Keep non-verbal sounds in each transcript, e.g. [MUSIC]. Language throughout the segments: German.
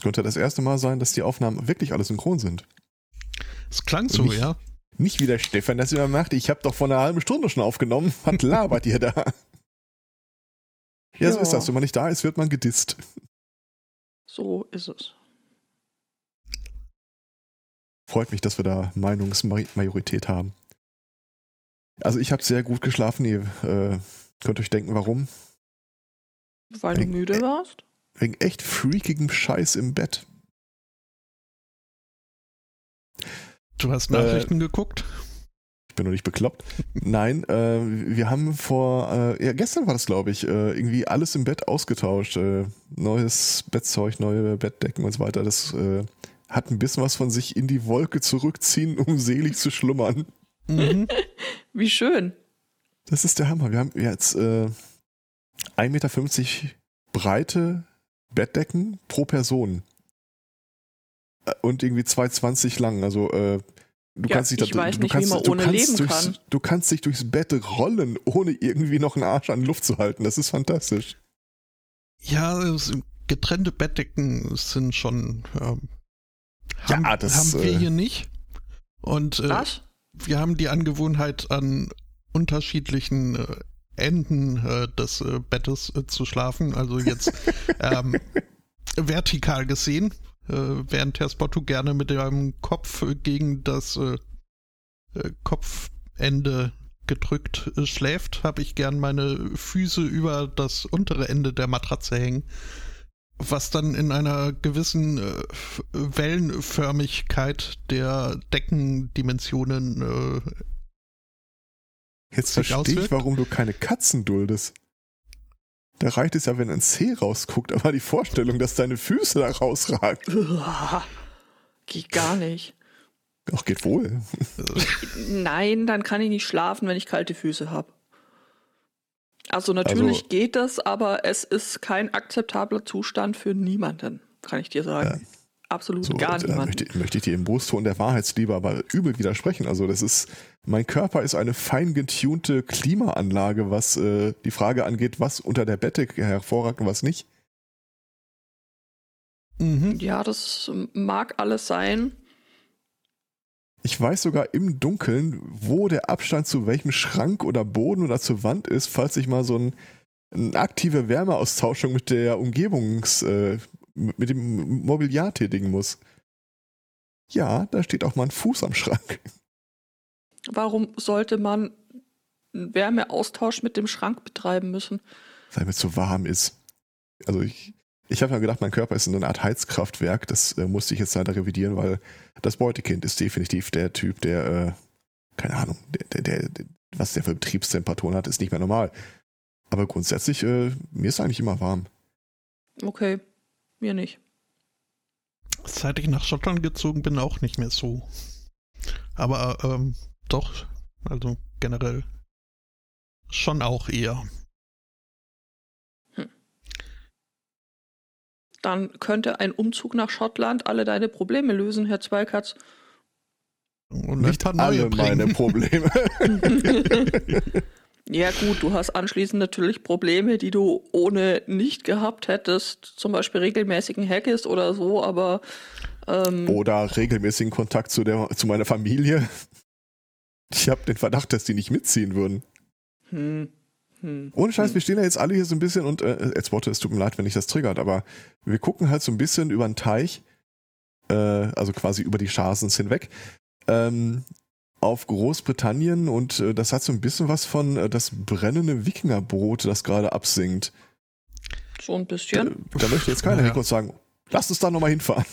Es könnte das erste Mal sein, dass die Aufnahmen wirklich alle synchron sind. Es klang so, nicht, ja. Nicht wie der Stefan das immer macht. Ich habe doch vor einer halben Stunde schon aufgenommen. Was [LAUGHS] labert ihr da? Ja, ja, so ist das. Wenn man nicht da ist, wird man gedisst. So ist es. Freut mich, dass wir da Meinungsmajorität haben. Also ich habe sehr gut geschlafen. Ihr äh, könnt euch denken, warum. Weil du müde warst? Wegen echt freakigem Scheiß im Bett. Du hast Nachrichten äh, geguckt? Ich bin noch nicht bekloppt. [LAUGHS] Nein, äh, wir haben vor, äh, ja, gestern war das, glaube ich, äh, irgendwie alles im Bett ausgetauscht. Äh, neues Bettzeug, neue Bettdecken und so weiter. Das äh, hat ein bisschen was von sich in die Wolke zurückziehen, um selig zu schlummern. Mhm. [LAUGHS] Wie schön. Das ist der Hammer. Wir haben jetzt äh, 1,50 Meter breite Bettdecken pro Person. Äh, und irgendwie 2,20 lang. Also äh, du ja, kannst dich da, du nicht, kannst, durchs, kann. Du kannst dich durchs Bett rollen, ohne irgendwie noch einen Arsch an Luft zu halten. Das ist fantastisch. Ja, getrennte Bettdecken sind schon. Ähm, haben, ja, das haben wir äh, hier nicht. Und äh, Was? wir haben die Angewohnheit, an unterschiedlichen äh, Enden äh, des äh, Bettes äh, zu schlafen. Also jetzt [LAUGHS] ähm, vertikal gesehen, äh, während Herr Spotto gerne mit dem Kopf gegen das äh, Kopfende gedrückt schläft, habe ich gern meine Füße über das untere Ende der Matratze hängen was dann in einer gewissen äh, Wellenförmigkeit der Deckendimensionen äh, Jetzt verstehe ich, warum du keine Katzen duldest. Da reicht es ja, wenn ein C rausguckt, aber die Vorstellung, dass deine Füße da rausragen. [LAUGHS] Geht gar nicht. Ach, geht wohl. [LAUGHS] Nein, dann kann ich nicht schlafen, wenn ich kalte Füße habe. Also natürlich also, geht das, aber es ist kein akzeptabler Zustand für niemanden, kann ich dir sagen. Ja. Absolut so, gar niemanden. Möchte, möchte ich dir im Brustton der Wahrheitsliebe aber übel widersprechen. Also das ist, mein Körper ist eine fein getunte Klimaanlage, was äh, die Frage angeht, was unter der Bette hervorragt und was nicht. Mhm. Ja, das mag alles sein. Ich weiß sogar im Dunkeln, wo der Abstand zu welchem Schrank oder Boden oder zur Wand ist, falls ich mal so ein, eine aktive Wärmeaustauschung mit der Umgebungs, äh, mit dem Mobiliar tätigen muss. Ja, da steht auch mal ein Fuß am Schrank. Warum sollte man einen Wärmeaustausch mit dem Schrank betreiben müssen? Weil mir zu warm ist. Also ich, ich habe ja gedacht, mein Körper ist eine Art Heizkraftwerk. Das äh, musste ich jetzt leider revidieren, weil das Beutekind ist definitiv der Typ, der, äh, keine Ahnung, der, der, der, was der für Betriebstemperaturen hat, ist nicht mehr normal. Aber grundsätzlich, äh, mir ist eigentlich immer warm. Okay, mir nicht. Seit ich nach Schottland gezogen bin, auch nicht mehr so. Aber ähm, doch, also generell schon auch eher. dann könnte ein Umzug nach Schottland alle deine Probleme lösen, Herr Zweikatz. Und nicht alle meine Probleme. [LAUGHS] ja gut, du hast anschließend natürlich Probleme, die du ohne nicht gehabt hättest, zum Beispiel regelmäßigen Hackes oder so, aber ähm, oder regelmäßigen Kontakt zu der zu meiner Familie. Ich habe den Verdacht, dass die nicht mitziehen würden. Hm. Hm. Ohne Scheiß, hm. wir stehen ja jetzt alle hier so ein bisschen und äh, jetzt Worte, es tut mir leid, wenn ich das triggert, aber wir gucken halt so ein bisschen über den Teich, äh, also quasi über die Chasens hinweg, ähm, auf Großbritannien und äh, das hat so ein bisschen was von äh, das brennende Wikingerbrot, das gerade absinkt. So ein bisschen. Da, da möchte jetzt keiner ja. und sagen, lass uns da nochmal hinfahren.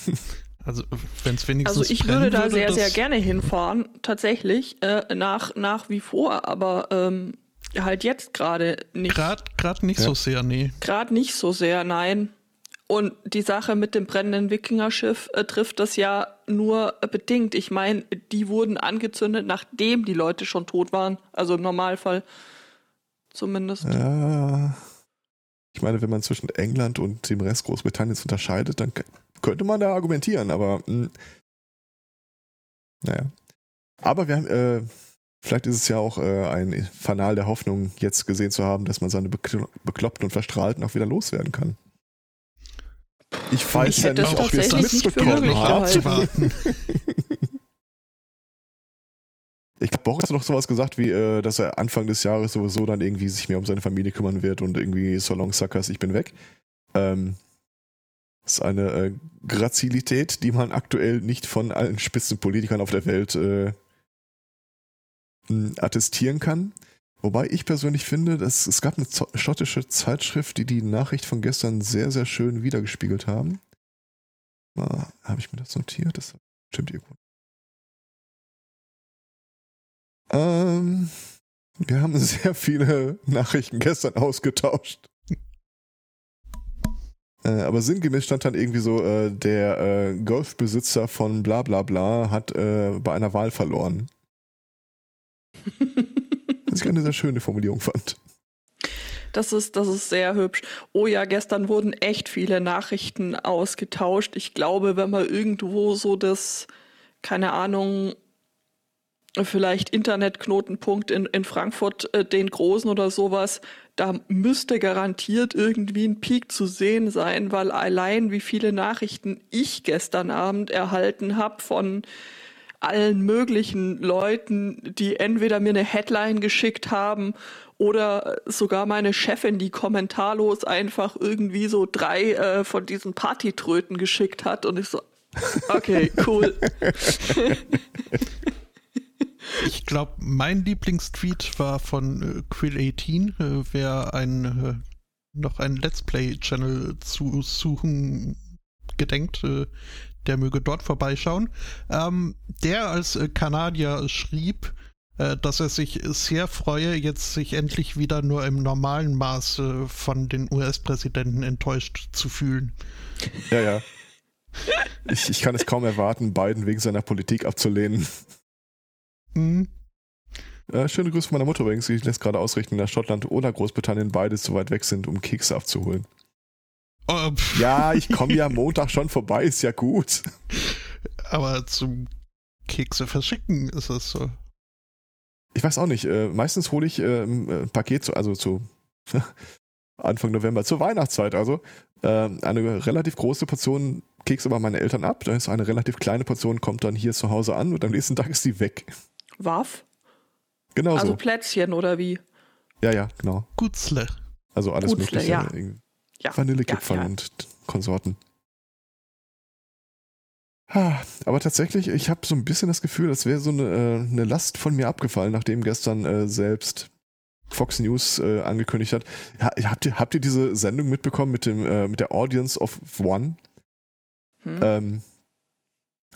Also wenn es wenigstens Also ich würde da würde, sehr, sehr gerne hinfahren, tatsächlich, äh, nach, nach wie vor, aber ähm, halt jetzt gerade nicht. Gerade nicht ja. so sehr, nee. Gerade nicht so sehr, nein. Und die Sache mit dem brennenden Wikingerschiff äh, trifft das ja nur bedingt. Ich meine, die wurden angezündet, nachdem die Leute schon tot waren. Also im Normalfall zumindest. Ja. Ich meine, wenn man zwischen England und dem Rest Großbritanniens unterscheidet, dann könnte man da argumentieren, aber mh, hm. naja. Aber wir haben, äh, Vielleicht ist es ja auch äh, ein Fanal der Hoffnung, jetzt gesehen zu haben, dass man seine Bekloppten und Verstrahlten auch wieder loswerden kann. Ich weiß Ich ja hätte nicht, ob ihr es mitbekommen habt. gehalten. [LAUGHS] Ich glaube, Boris hat noch sowas gesagt, wie, äh, dass er Anfang des Jahres sowieso dann irgendwie sich mehr um seine Familie kümmern wird und irgendwie so long suckers, ich bin weg. Ähm, das ist eine äh, Grazilität, die man aktuell nicht von allen Spitzenpolitikern auf der Welt äh, mh, attestieren kann. Wobei ich persönlich finde, dass es gab eine schottische Zeitschrift, die die Nachricht von gestern sehr, sehr schön wiedergespiegelt haben. Ah, Habe ich mir das notiert? Das stimmt irgendwo. Ähm, wir haben [LAUGHS] sehr viele Nachrichten gestern ausgetauscht. Äh, aber sinngemäß stand dann irgendwie so, äh, der äh, Golfbesitzer von bla bla bla hat äh, bei einer Wahl verloren. [LAUGHS] Was ich eine sehr schöne Formulierung fand. Das ist, das ist sehr hübsch. Oh ja, gestern wurden echt viele Nachrichten ausgetauscht. Ich glaube, wenn man irgendwo so das, keine Ahnung, vielleicht Internetknotenpunkt in, in Frankfurt, äh, den großen oder sowas, da müsste garantiert irgendwie ein Peak zu sehen sein, weil allein wie viele Nachrichten ich gestern Abend erhalten habe von allen möglichen Leuten, die entweder mir eine Headline geschickt haben oder sogar meine Chefin, die kommentarlos einfach irgendwie so drei äh, von diesen Partytröten geschickt hat und ich so, okay, cool. [LAUGHS] Ich glaube, mein Lieblingstweet war von äh, Quill18, äh, wer ein, äh, noch einen Let's Play-Channel zu suchen gedenkt, äh, der möge dort vorbeischauen. Ähm, der als äh, Kanadier schrieb, äh, dass er sich sehr freue, jetzt sich endlich wieder nur im normalen Maß äh, von den US-Präsidenten enttäuscht zu fühlen. Ja, ja. Ich, ich kann es kaum erwarten, Biden wegen seiner Politik abzulehnen. Hm. Äh, schöne Grüße von meiner Mutter übrigens, die lässt gerade ausrichten, dass Schottland oder Großbritannien beides zu weit weg sind, um Kekse abzuholen. Oh, Ja, ich komme ja Montag schon vorbei, ist ja gut. Aber zum Kekse verschicken ist es so. Ich weiß auch nicht, äh, meistens hole ich äh, ein Paket, zu, also zu [LAUGHS] Anfang November, zur Weihnachtszeit also, äh, eine relativ große Portion Kekse bei meinen Eltern ab. Da ist eine relativ kleine Portion, kommt dann hier zu Hause an und am nächsten Tag ist die weg. Waff? Genau Also so. Plätzchen oder wie? Ja, ja, genau. Gutzle. Also alles Gutzle, mögliche. ja. irgendwie Ja. Vanillekipferl ja, ja. und Konsorten. Aber tatsächlich, ich habe so ein bisschen das Gefühl, als wäre so eine, äh, eine Last von mir abgefallen, nachdem gestern äh, selbst Fox News äh, angekündigt hat. Ha, habt, ihr, habt ihr diese Sendung mitbekommen mit, dem, äh, mit der Audience of One? Hm? Ähm,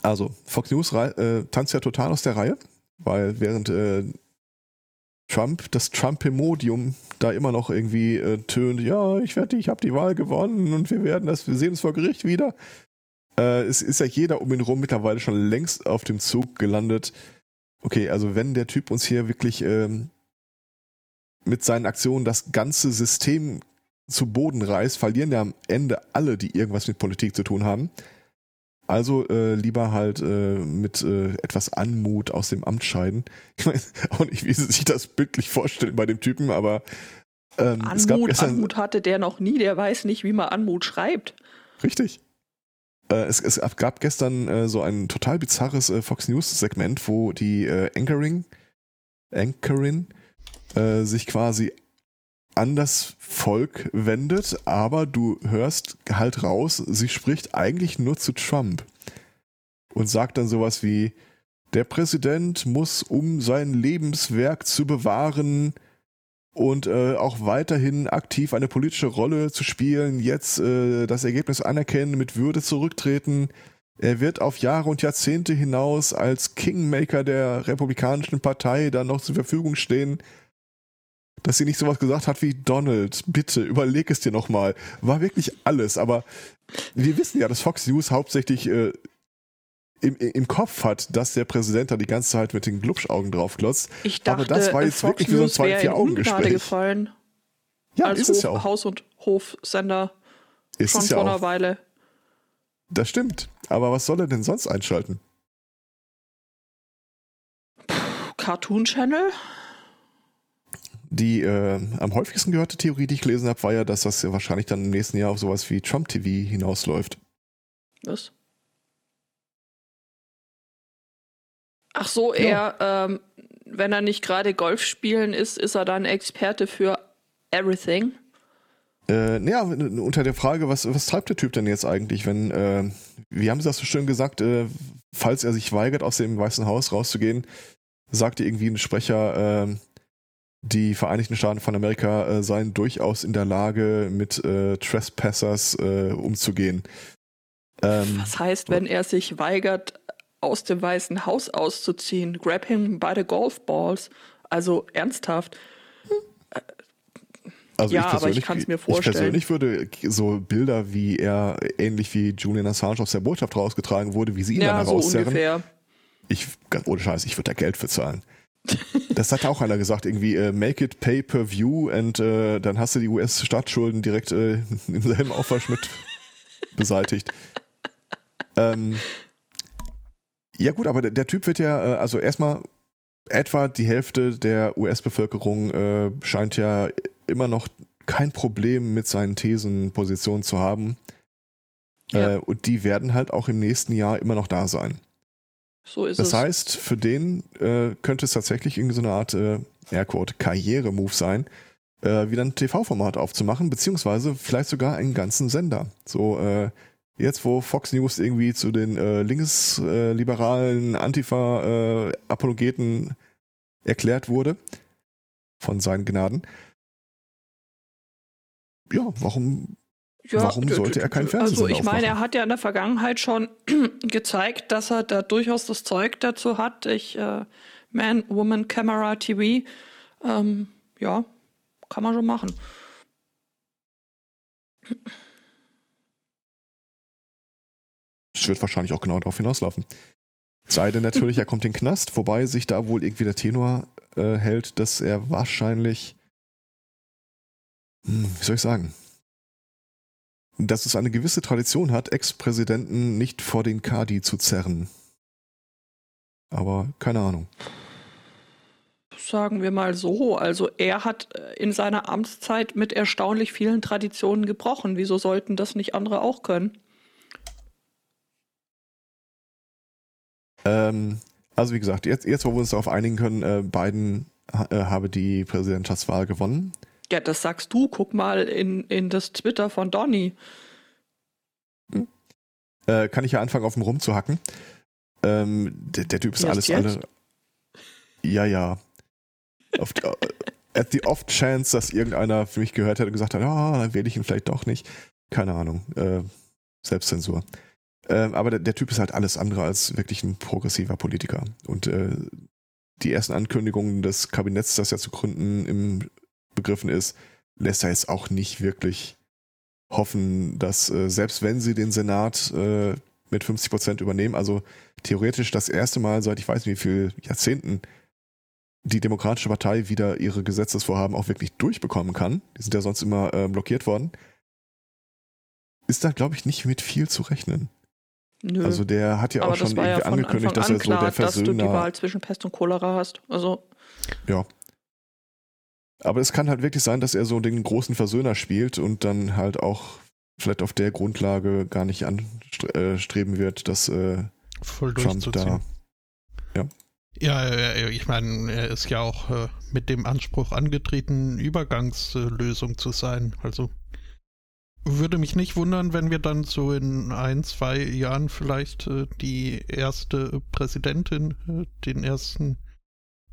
also, Fox News äh, tanzt ja total aus der Reihe, weil während äh, Trump, das Trump-Emodium da immer noch irgendwie äh, tönt, ja, ich werde, ich habe die Wahl gewonnen und wir werden das, wir sehen uns vor Gericht wieder. Äh, es ist ja jeder um ihn rum mittlerweile schon längst auf dem Zug gelandet. Okay, also wenn der Typ uns hier wirklich ähm, mit seinen Aktionen das ganze System zu Boden reißt, verlieren ja am Ende alle, die irgendwas mit Politik zu tun haben. Also äh, lieber halt äh, mit äh, etwas Anmut aus dem Amt scheiden. [LAUGHS] Ich weiß auch nicht, wie sie sich das bildlich vorstellen bei dem Typen, aber ähm, Anmut, Anmut hatte der noch nie, der weiß nicht, wie man Anmut schreibt. richtig. Äh, es, es gab gestern äh, so ein total bizarres äh, Fox News Segment, wo die Anchoring, Anchorin sich quasi an das Volk wendet, aber du hörst halt raus, sie spricht eigentlich nur zu Trump und sagt dann sowas wie, der Präsident muss, um sein Lebenswerk zu bewahren und äh, auch weiterhin aktiv eine politische Rolle zu spielen, jetzt äh, das Ergebnis anerkennen, mit Würde zurücktreten. Er wird auf Jahre und Jahrzehnte hinaus als Kingmaker der Republikanischen Partei dann noch zur Verfügung stehen dass sie nicht sowas gesagt hat wie Donald, bitte überleg es dir nochmal. War wirklich alles, aber wir wissen ja, dass Fox News hauptsächlich äh, im, im Kopf hat, dass der Präsident da die ganze Zeit mit den Glubschaugen draufklotzt. Ich Aber dachte, das war jetzt Fox wirklich wie so ein News in Zwei-Vier-Augen-Gespräch. Ungnade gefallen. Ja, als ist es Hof, ja auch. Haus- und Hofsender Ist schon es ja vor einer auch. Weile. Das stimmt. Aber was soll er denn sonst einschalten? Cartoon Channel? Die äh, am häufigsten gehörte Theorie, die ich gelesen habe, war ja, dass das ja wahrscheinlich dann im nächsten Jahr auf sowas wie Trump TV hinausläuft. Was? Ach so, er, ähm, wenn er nicht gerade Golf spielen ist, ist er dann Experte für everything. Äh, naja, unter der Frage, was, was treibt der Typ denn jetzt eigentlich, wenn, äh, wie haben sie das so schön gesagt, äh, falls er sich weigert, aus dem Weißen Haus rauszugehen, sagte irgendwie ein Sprecher, äh, die Vereinigten Staaten von Amerika äh, seien durchaus in der Lage, mit äh, Trespassers äh, umzugehen. Ähm, was heißt, wenn er sich weigert, aus dem Weißen Haus auszuziehen? Grab him by the golf balls. Also ernsthaft. Also ja, ich aber ich kann es mir vorstellen. Ich persönlich würde so Bilder, wie er ähnlich wie Julian Assange aus der Botschaft rausgetragen wurde, wie sie ihn ja, dann herauszerren. So ungefähr. Ich, ohne Scheiß, ich würde da Geld für zahlen. Das hat auch einer gesagt, irgendwie uh, make it pay per view und uh, dann hast du die US-Staatsschulden direkt uh, [LAUGHS] im selben Aufwasch mit beseitigt. ähm, ja gut, aber der, der, Typ wird ja, also erstmal etwa die Hälfte der US-Bevölkerung scheint ja immer noch kein Problem mit seinen Thesenpositionen zu haben. Ja. Äh, und die werden halt auch im nächsten Jahr immer noch da sein. So ist das es. Das heißt, für den äh, könnte es tatsächlich irgendwie so eine Art äh, Airquote Karriere-Move sein, äh, wieder ein TV-Format aufzumachen, beziehungsweise vielleicht sogar einen ganzen Sender. So, äh, jetzt wo Fox News irgendwie zu den äh, linksliberalen Antifa-Apologeten erklärt wurde, von seinen Gnaden, ja, warum, ja, warum sollte er kein Fernsehen Also ich meine, er hat ja in der Vergangenheit schon [CLEARS THROAT] gezeigt, dass er da durchaus das Zeug dazu hat. Ich, äh, Man, Woman, Camera, TV, ähm, ja, kann man schon machen. Es wird wahrscheinlich auch genau darauf hinauslaufen. Sei denn natürlich, er kommt in den Knast, wobei sich da wohl irgendwie der Tenor äh, hält, dass er wahrscheinlich hm, wie soll ich sagen, dass es eine gewisse Tradition hat, Ex-Präsidenten nicht vor den Kadi zu zerren. Aber keine Ahnung. Sagen wir mal so, also er hat äh, in seiner Amtszeit mit erstaunlich vielen Traditionen gebrochen. Wieso sollten das nicht andere auch können? Ähm, also wie gesagt, jetzt, jetzt wo wir uns darauf einigen können, äh, Biden äh, habe die Präsidentschaftswahl gewonnen. Ja, das sagst du. Guck mal in, in das Twitter von Donny. Hm. Äh, kann ich ja anfangen, auf dem rumzuhacken. Ähm, der, der, Typ ist alles alle. Ja, ja. Auf die, äh, at the off chance, dass irgendeiner für mich gehört hätte und gesagt hat, ja, oh, dann wähle ich ihn vielleicht doch nicht. Keine Ahnung. Äh, Selbstzensur. Ähm, aber der, der, Typ ist halt alles andere als wirklich ein progressiver Politiker. Und äh, die ersten Ankündigungen des Kabinetts, das ja zu gründen im begriffen ist, lässt er jetzt auch nicht wirklich hoffen, dass äh, selbst wenn sie den Senat äh, mit 50 Prozent übernehmen, also theoretisch das erste Mal seit ich weiß nicht wie viel Jahrzehnten die Demokratische Partei wieder ihre Gesetzesvorhaben auch wirklich durchbekommen kann, die sind ja sonst immer äh, blockiert worden, ist da, glaube ich, nicht mit viel zu rechnen. Nö. Also der hat ja auch schon irgendwie ja angekündigt, dass er so der Versöhner... dass du die Wahl zwischen Pest und Cholera hast. Also ja, aber es kann halt wirklich sein, dass er so den großen Versöhner spielt und dann halt auch vielleicht auf der Grundlage gar nicht anstreben wird, dass äh, Voll Trump da. Ja. Ja, ich meine, er ist ja auch äh, mit dem Anspruch angetreten, Übergangslösung zu sein. Also würde mich nicht wundern, wenn wir dann so in ein, zwei Jahren vielleicht äh, die erste Präsidentin, äh, den ersten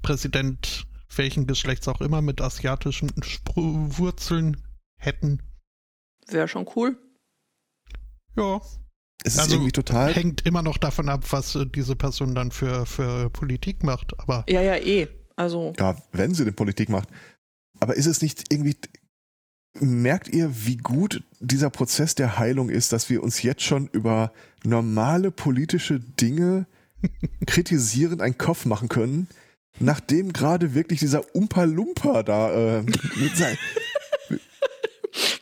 Präsident welchen Geschlechts auch immer, mit asiatischen Spr Wurzeln hätten. Wäre schon cool. Ja. Es ist also irgendwie total. Hängt immer noch davon ab, was äh, diese Person dann für, für Politik macht. Aber ja, ja, eh. Also. Ja, wenn sie denn Politik macht. Aber ist es nicht irgendwie. Merkt ihr, wie gut dieser Prozess der Heilung ist, dass wir uns jetzt schon über normale politische Dinge [LAUGHS] kritisierend einen Kopf machen können, nachdem gerade wirklich dieser Umpa Lumpa da äh, mit sein, [LAUGHS]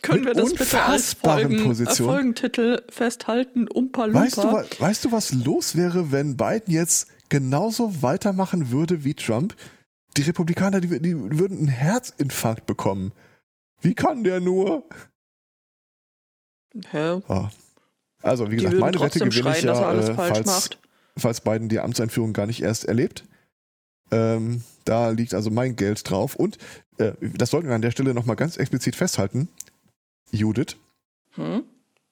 Können wir das bitte als Folgen, Position. Folgentitel festhalten? Umpa Lumpa. Weißt du, weißt du, was los wäre, wenn Biden jetzt genauso weitermachen würde wie Trump? Die Republikaner, die, die würden einen Herzinfarkt bekommen. Wie kann der nur? Hä? Oh. Also, wie gesagt, meine Wette gewinne ich er ja, äh, falls, macht. falls Biden die Amtseinführung gar nicht erst erlebt. Ähm, da liegt also mein Geld drauf. Und äh, das sollten wir an der Stelle nochmal ganz explizit festhalten. Judith, Hm?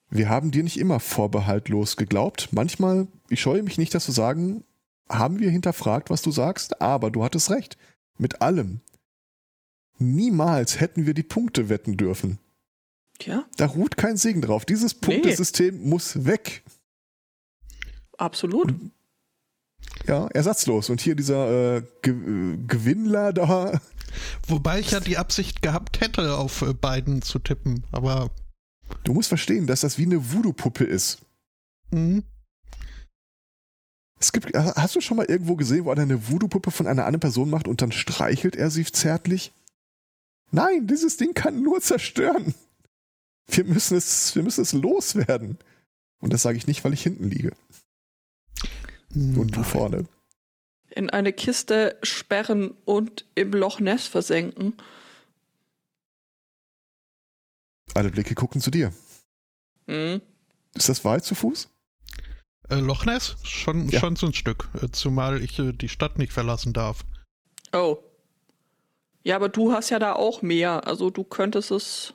wir haben dir nicht immer vorbehaltlos geglaubt. Manchmal, ich scheue mich nicht, das zu sagen, haben wir hinterfragt, was du sagst, aber du hattest recht. Mit allem. Niemals hätten wir die Punkte wetten dürfen. Tja, Da ruht kein Segen drauf. Dieses Nee. Punktesystem muss weg. absolut. Ja, ersatzlos. Und hier dieser äh, Ge äh, Gewinnler da, Wobei ich ja die Absicht gehabt hätte, auf äh, Biden zu tippen, aber du musst verstehen, dass das wie eine Voodoo-Puppe ist. mh, Es gibt, hast du schon mal irgendwo gesehen, wo einer eine Voodoo-Puppe von einer anderen Person macht und dann streichelt er sie zärtlich? Nein, dieses Ding kann nur zerstören. Wir müssen es, wir müssen es loswerden. Und das sage ich nicht, weil ich hinten liege. Und du vorne. In eine Kiste sperren und im Loch Ness versenken. Alle Blicke gucken zu dir. Hm? Ist das weit zu Fuß? Äh, Loch Ness? Schon, Ja. schon so ein Stück, äh, zumal ich äh, die Stadt nicht verlassen darf. Oh. Ja, aber du hast ja da auch mehr. Also du könntest es.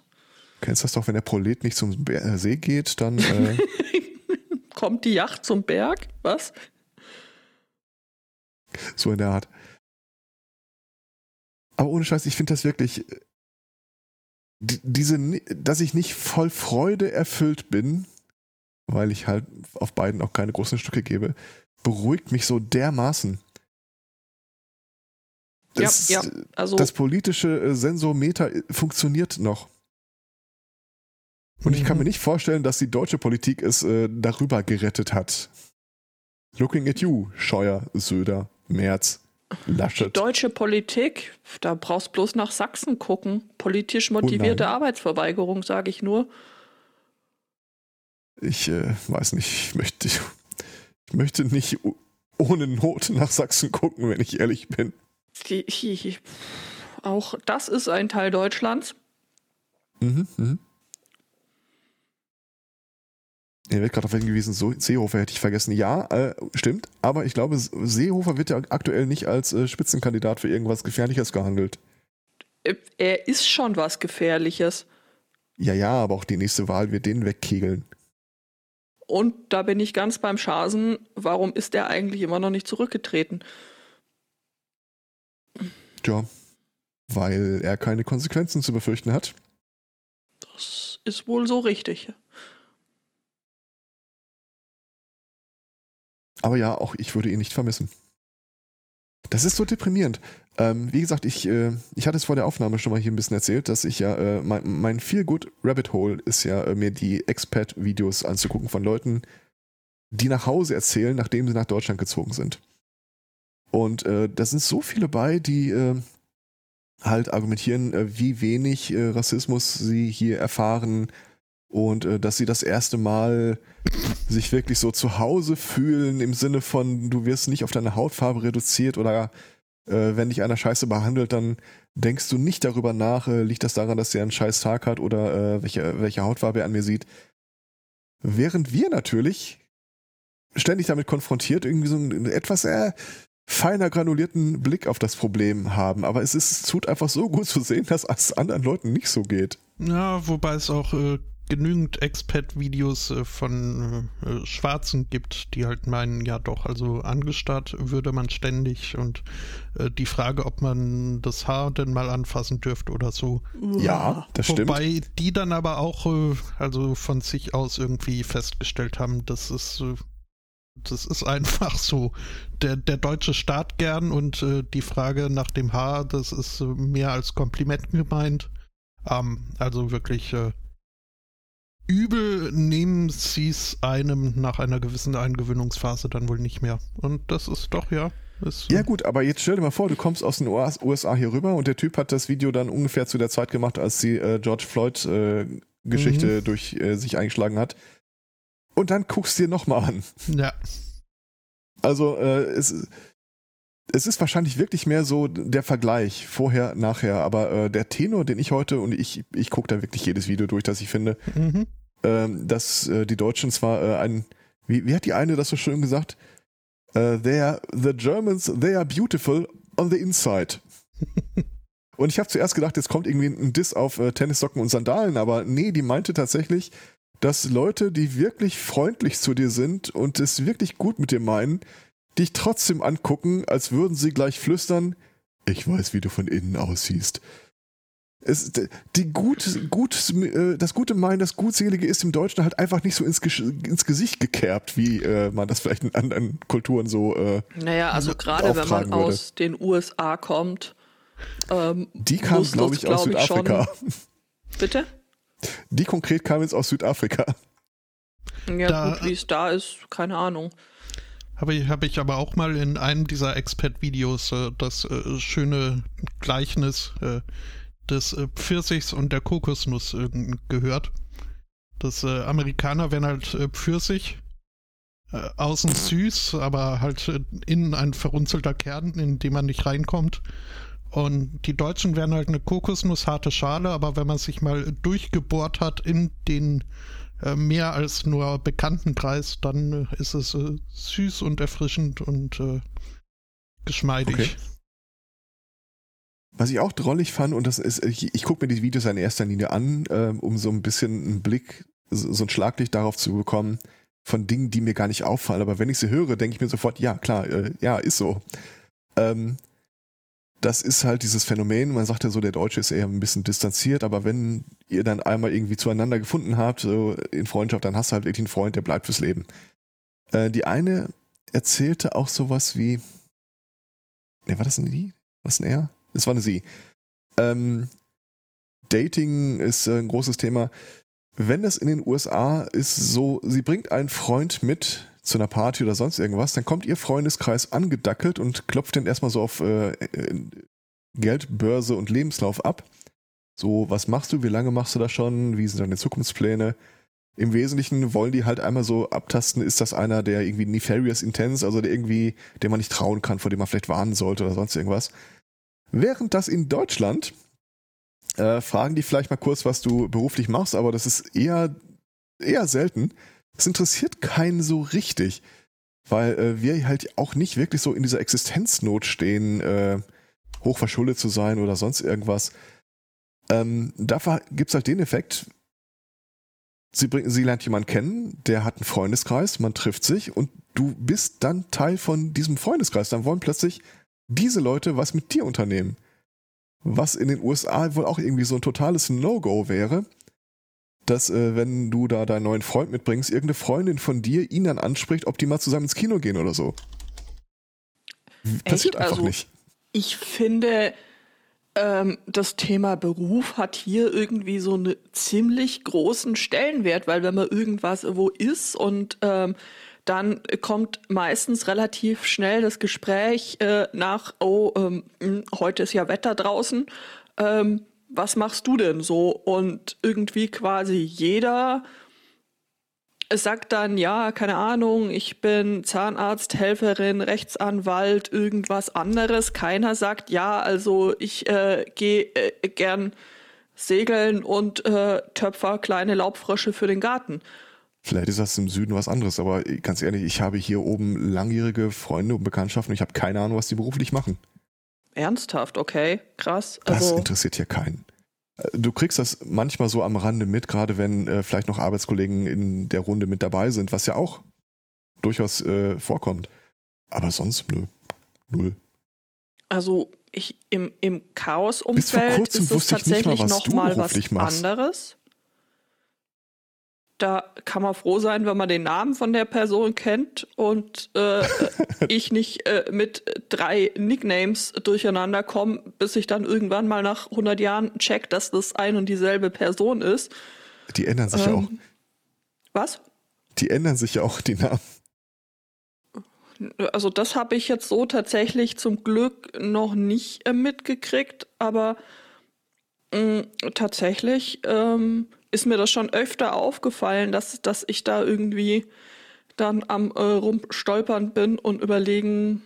Du kennst das doch, wenn der Prolet nicht zum äh, See geht, dann äh, [LAUGHS] Kommt die Yacht zum Berg? Was? So in der Art. Aber ohne Scheiß, ich finde das wirklich, äh, die- diese, dass ich nicht voll Freude erfüllt bin, weil ich halt auf beiden auch keine großen Stücke gebe, beruhigt mich so dermaßen. Das, ja, ja. Also das politische äh, Sensometer äh, funktioniert noch. Und ich kann Mhm. mir nicht vorstellen, dass die deutsche Politik es äh, darüber gerettet hat. Looking at you, Scheuer, Söder, Die Laschet. deutsche Politik, da brauchst bloß nach Sachsen gucken. Politisch motivierte Oh. Arbeitsverweigerung, sage ich nur. Ich äh, weiß nicht, ich möchte, ich möchte nicht ohne Not nach Sachsen gucken, wenn ich ehrlich bin. Die, auch das ist ein Teil Deutschlands. Mhm, mhm. Er wird gerade auf hingewiesen, so, Seehofer hätte ich vergessen. Ja, äh, stimmt, aber ich glaube, Seehofer wird ja aktuell nicht als äh, Spitzenkandidat für irgendwas Gefährliches gehandelt. Äh, Er ist schon was Gefährliches. Ja, ja, aber auch die nächste Wahl wird den wegkegeln. Und da bin ich ganz beim Schasen. Warum ist er eigentlich immer noch nicht zurückgetreten? Tja, weil er keine Konsequenzen zu befürchten hat. Das ist wohl so richtig. Aber ja, auch ich würde ihn nicht vermissen. Das ist so deprimierend. Ähm, wie gesagt, ich, äh, ich hatte es vor der Aufnahme schon mal hier ein bisschen erzählt, dass ich ja, äh, mein, mein Feel Good Rabbit Hole ist ja, äh, mir die Expat-Videos anzugucken von Leuten, die nach Hause erzählen, nachdem sie nach Deutschland gezogen sind. Und äh, da sind so viele bei, die äh, halt argumentieren, äh, wie wenig äh, Rassismus sie hier erfahren und äh, dass sie das erste Mal sich wirklich so zu Hause fühlen im Sinne von, du wirst nicht auf deine Hautfarbe reduziert oder äh, wenn dich einer scheiße behandelt, dann denkst du nicht darüber nach, äh, liegt das daran, dass er einen scheiß Tag hat oder äh, welche, welche Hautfarbe er an mir sieht. Während wir natürlich ständig damit konfrontiert, irgendwie so einen etwas äh, feiner granulierten Blick auf das Problem haben. Aber es ist, es tut einfach so gut zu sehen, dass es anderen Leuten nicht so geht. Ja, wobei es auch äh, genügend Expat-Videos äh, von äh, Schwarzen gibt, die halt meinen, ja doch, also angestarrt würde man ständig und äh, die Frage, ob man das Haar denn mal anfassen dürfte oder so. Ja, das stimmt. Wobei die dann aber auch also von sich aus irgendwie festgestellt haben, dass es das ist einfach so. Der, der deutsche Staat gern und äh, die Frage nach dem Haar, das ist äh, mehr als Kompliment gemeint. Ähm, also wirklich äh, übel nehmen sie es einem nach einer gewissen Eingewöhnungsphase dann wohl nicht mehr. Und das ist doch, ja. Ist, Ja gut, aber jetzt stell dir mal vor, du kommst aus den USA hier rüber und der Typ hat das Video dann ungefähr zu der Zeit gemacht, als die äh, George Floyd äh, Geschichte durch äh, sich eingeschlagen hat. Und dann guckst dir nochmal an. ja. Also äh, es, es ist wahrscheinlich wirklich mehr so der Vergleich vorher, nachher. Aber äh, der Tenor, den ich heute und ich ich gucke da wirklich jedes Video durch, das ich finde. Mhm. Ähm, dass äh, die Deutschen zwar äh, ein, wie, wie hat die eine das so schön gesagt? Uh, they are, the Germans, they are beautiful on the inside. [LAUGHS] und ich habe zuerst gedacht, jetzt kommt irgendwie ein Diss auf äh, Tennissocken und Sandalen, aber nee, die meinte tatsächlich, dass Leute, die wirklich freundlich zu dir sind und es wirklich gut mit dir meinen, dich trotzdem angucken, als würden sie gleich flüstern, ich weiß, wie du von innen aussiehst. Es, die gut, gut, äh, das gute Meinen, das Gutselige ist im Deutschen halt einfach nicht so ins, ins Gesicht gekerbt, wie äh, man das vielleicht in anderen Kulturen so. Äh, naja, also gerade wenn man würde. aus den USA kommt. Ähm, die kam, glaube ich, aus Südafrika. Bitte? Die konkret kam jetzt aus Südafrika. Ja, da, gut, wie es da ist, keine Ahnung. Habe ich, hab ich aber auch mal in einem dieser Expert-Videos äh, das äh, schöne Gleichnis äh, des äh, Pfirsichs und der Kokosnuss gehört. Das äh, Amerikaner werden halt äh, Pfirsich, äh, außen süß, aber halt äh, innen ein verrunzelter Kern, in den man nicht reinkommt. Und die Deutschen werden halt eine Kokosnuss, harte Schale, aber wenn man sich mal durchgebohrt hat in den mehr als nur bekannten Kreis, dann ist es süß und erfrischend und geschmeidig. Okay. Was ich auch drollig fand, und das ist, ich, ich gucke mir die Videos in erster Linie an, äh, um so ein bisschen einen Blick, so, so ein Schlaglicht darauf zu bekommen, von Dingen, die mir gar nicht auffallen. Aber wenn ich sie höre, denke ich mir sofort, ja, klar, äh, ja, ist so. Ähm, das ist halt dieses Phänomen, man sagt ja so, der Deutsche ist eher ein bisschen distanziert, aber wenn ihr dann einmal irgendwie zueinander gefunden habt, so in Freundschaft, dann hast du halt wirklich einen Freund, der bleibt fürs Leben. Äh, die eine erzählte auch sowas wie, ne, war das denn die? Was denn er? Das war eine sie. Ähm, Dating ist äh, ein großes Thema. Wenn das in den USA ist so, sie bringt einen Freund mit zu einer Party oder sonst irgendwas, dann kommt ihr Freundeskreis angedackelt und klopft den erstmal so auf äh, äh, Geldbörse und Lebenslauf ab. So, was machst du? Wie lange machst du das schon? Wie sind deine Zukunftspläne? Im Wesentlichen wollen die halt einmal so abtasten, ist das einer, der irgendwie nefarious intense, also der irgendwie, dem man nicht trauen kann, vor dem man vielleicht warnen sollte oder sonst irgendwas. Während das in Deutschland äh, fragen die vielleicht mal kurz, was du beruflich machst, aber das ist eher, eher selten. Das interessiert keinen so richtig, weil äh, wir halt auch nicht wirklich so in dieser Existenznot stehen, äh, hochverschuldet zu sein oder sonst irgendwas. Ähm, dafür gibt es halt den Effekt, sie, bring, sie lernt jemanden kennen, der hat einen Freundeskreis, man trifft sich und du bist dann Teil von diesem Freundeskreis. Dann wollen plötzlich diese Leute was mit dir unternehmen. Was in den USA wohl auch irgendwie so ein totales No-Go wäre, dass äh, wenn du da deinen neuen Freund mitbringst, irgendeine Freundin von dir ihn dann anspricht, ob die mal zusammen ins Kino gehen oder so. Passiert Echt? einfach also, nicht. Ich finde, ähm, das Thema Beruf hat hier irgendwie so einen ziemlich großen Stellenwert, weil wenn man irgendwas wo ist und ähm, dann kommt meistens relativ schnell das Gespräch äh, nach, oh, ähm, hm, heute ist ja Wetter draußen, ähm, was machst du denn so? Und irgendwie quasi jeder sagt dann, ja, keine Ahnung, ich bin Zahnarzt, Helferin, Rechtsanwalt, irgendwas anderes. Keiner sagt, ja, also ich äh, gehe äh, gern segeln und äh, töpfer kleine Laubfrösche für den Garten. Vielleicht ist das im Süden was anderes, aber ganz ehrlich, ich habe hier oben langjährige Freunde und Bekanntschaften und ich habe keine Ahnung, was die beruflich machen. Ernsthaft, okay, krass. Also das interessiert hier keinen. Äh, du kriegst das manchmal so am Rande mit, gerade wenn äh, vielleicht noch Arbeitskollegen in der Runde mit dabei sind, was ja auch durchaus äh, vorkommt. Aber sonst nö. Null. Also ich im, im Chaos-Umfeld ist es tatsächlich mal, noch mal was anderes. Da kann man froh sein, wenn man den Namen von der Person kennt und äh, [LAUGHS] ich nicht äh, mit drei Nicknames durcheinander komme, bis ich dann irgendwann mal nach 100 Jahren check, dass das ein und dieselbe Person ist. Die ändern sich ähm, ja auch. Was? Die ändern sich ja auch, die Namen. Also das habe ich jetzt so tatsächlich zum Glück noch nicht äh, mitgekriegt, aber mh, tatsächlich ähm, ist mir das schon öfter aufgefallen, dass, dass ich da irgendwie dann am äh, rumstolpern bin und überlegen,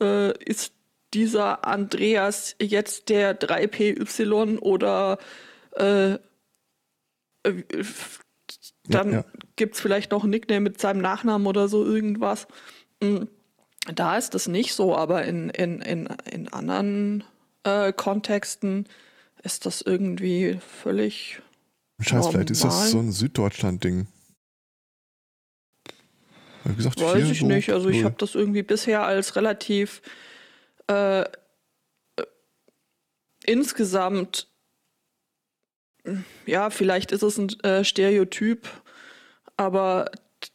äh, ist dieser Andreas jetzt der 3PY oder äh, Dann ja, ja. gibt es vielleicht noch ein Nickname mit seinem Nachnamen oder so irgendwas. Mm, da ist das nicht so, aber in, in, in, in anderen äh, Kontexten ist das irgendwie völlig. Scheiß, normal. vielleicht ist das so ein Süddeutschland-Ding. Gesagt, Weiß ich so nicht. Also ich habe das irgendwie bisher als relativ äh, äh, insgesamt, ja, vielleicht ist es ein äh, Stereotyp, aber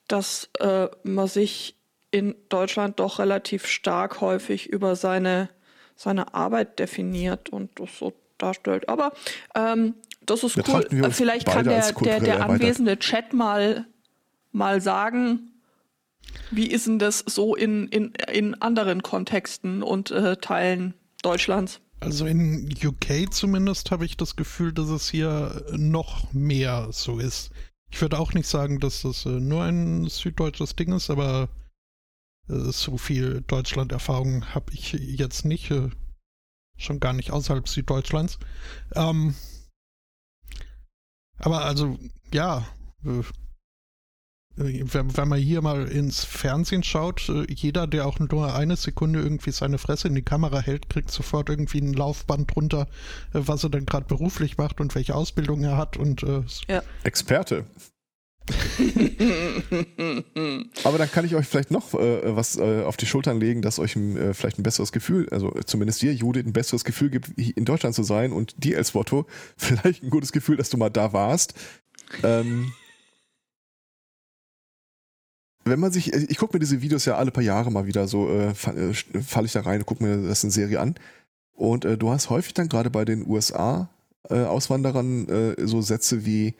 dass äh, man sich in Deutschland doch relativ stark häufig über seine, seine Arbeit definiert und das so darstellt. Aber ähm, das ist cool. Vielleicht kann der, der, der anwesende Chat mal, mal sagen, wie ist denn das so in, in, in anderen Kontexten und äh, Teilen Deutschlands? Also in UK zumindest habe ich das Gefühl, dass es hier noch mehr so ist. Ich würde auch nicht sagen, dass das äh, nur ein süddeutsches Ding ist, aber äh, so viel Deutschland-Erfahrung habe ich jetzt nicht. Äh, schon gar nicht außerhalb Süddeutschlands. Ähm, aber also, ja, äh, wenn, wenn man hier mal ins Fernsehen schaut, äh, jeder, der auch nur eine Sekunde irgendwie seine Fresse in die Kamera hält, kriegt sofort irgendwie ein Laufband drunter, äh, was er dann gerade beruflich macht und welche Ausbildung er hat und äh, ja. Experte. [LAUGHS] Aber dann kann ich euch vielleicht noch äh, was äh, auf die Schultern legen, dass euch äh, vielleicht ein besseres Gefühl, also zumindest dir, Judith, ein besseres Gefühl gibt, in Deutschland zu sein und dir, als Elswotto, [LAUGHS] vielleicht ein gutes Gefühl, dass du mal da warst. Ähm, wenn man sich, ich gucke mir diese Videos ja alle paar Jahre mal wieder so, äh, äh falle ich da rein, gucke mir das in Serie an. Und äh, du hast häufig dann gerade bei den USA-Auswanderern äh, äh, so Sätze wie,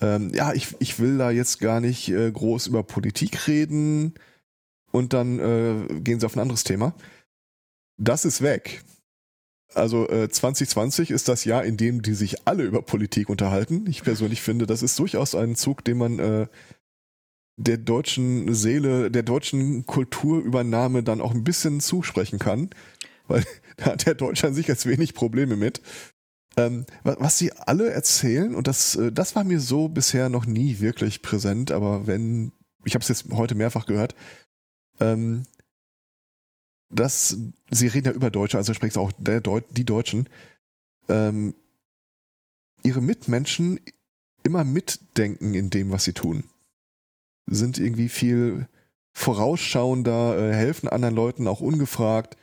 ähm, ja, ich, ich will da jetzt gar nicht äh, groß über Politik reden und dann äh, gehen sie auf ein anderes Thema. Das ist weg. Also äh, 2020 ist das Jahr, in dem die sich alle über Politik unterhalten. Ich persönlich finde, das ist durchaus ein Zug, den man äh, der deutschen Seele, der deutschen Kulturübernahme dann auch ein bisschen zusprechen kann, weil [LAUGHS] da hat der Deutsche an sich jetzt wenig Probleme mit. Ähm, was sie alle erzählen, und das, äh, das war mir so bisher noch nie wirklich präsent, aber wenn, ich habe es jetzt heute mehrfach gehört, ähm, dass sie reden ja über Deutsche, also spricht auch Deut die Deutschen, ähm, ihre Mitmenschen immer mitdenken in dem, was sie tun. Sind irgendwie viel vorausschauender, äh, helfen anderen Leuten auch ungefragt,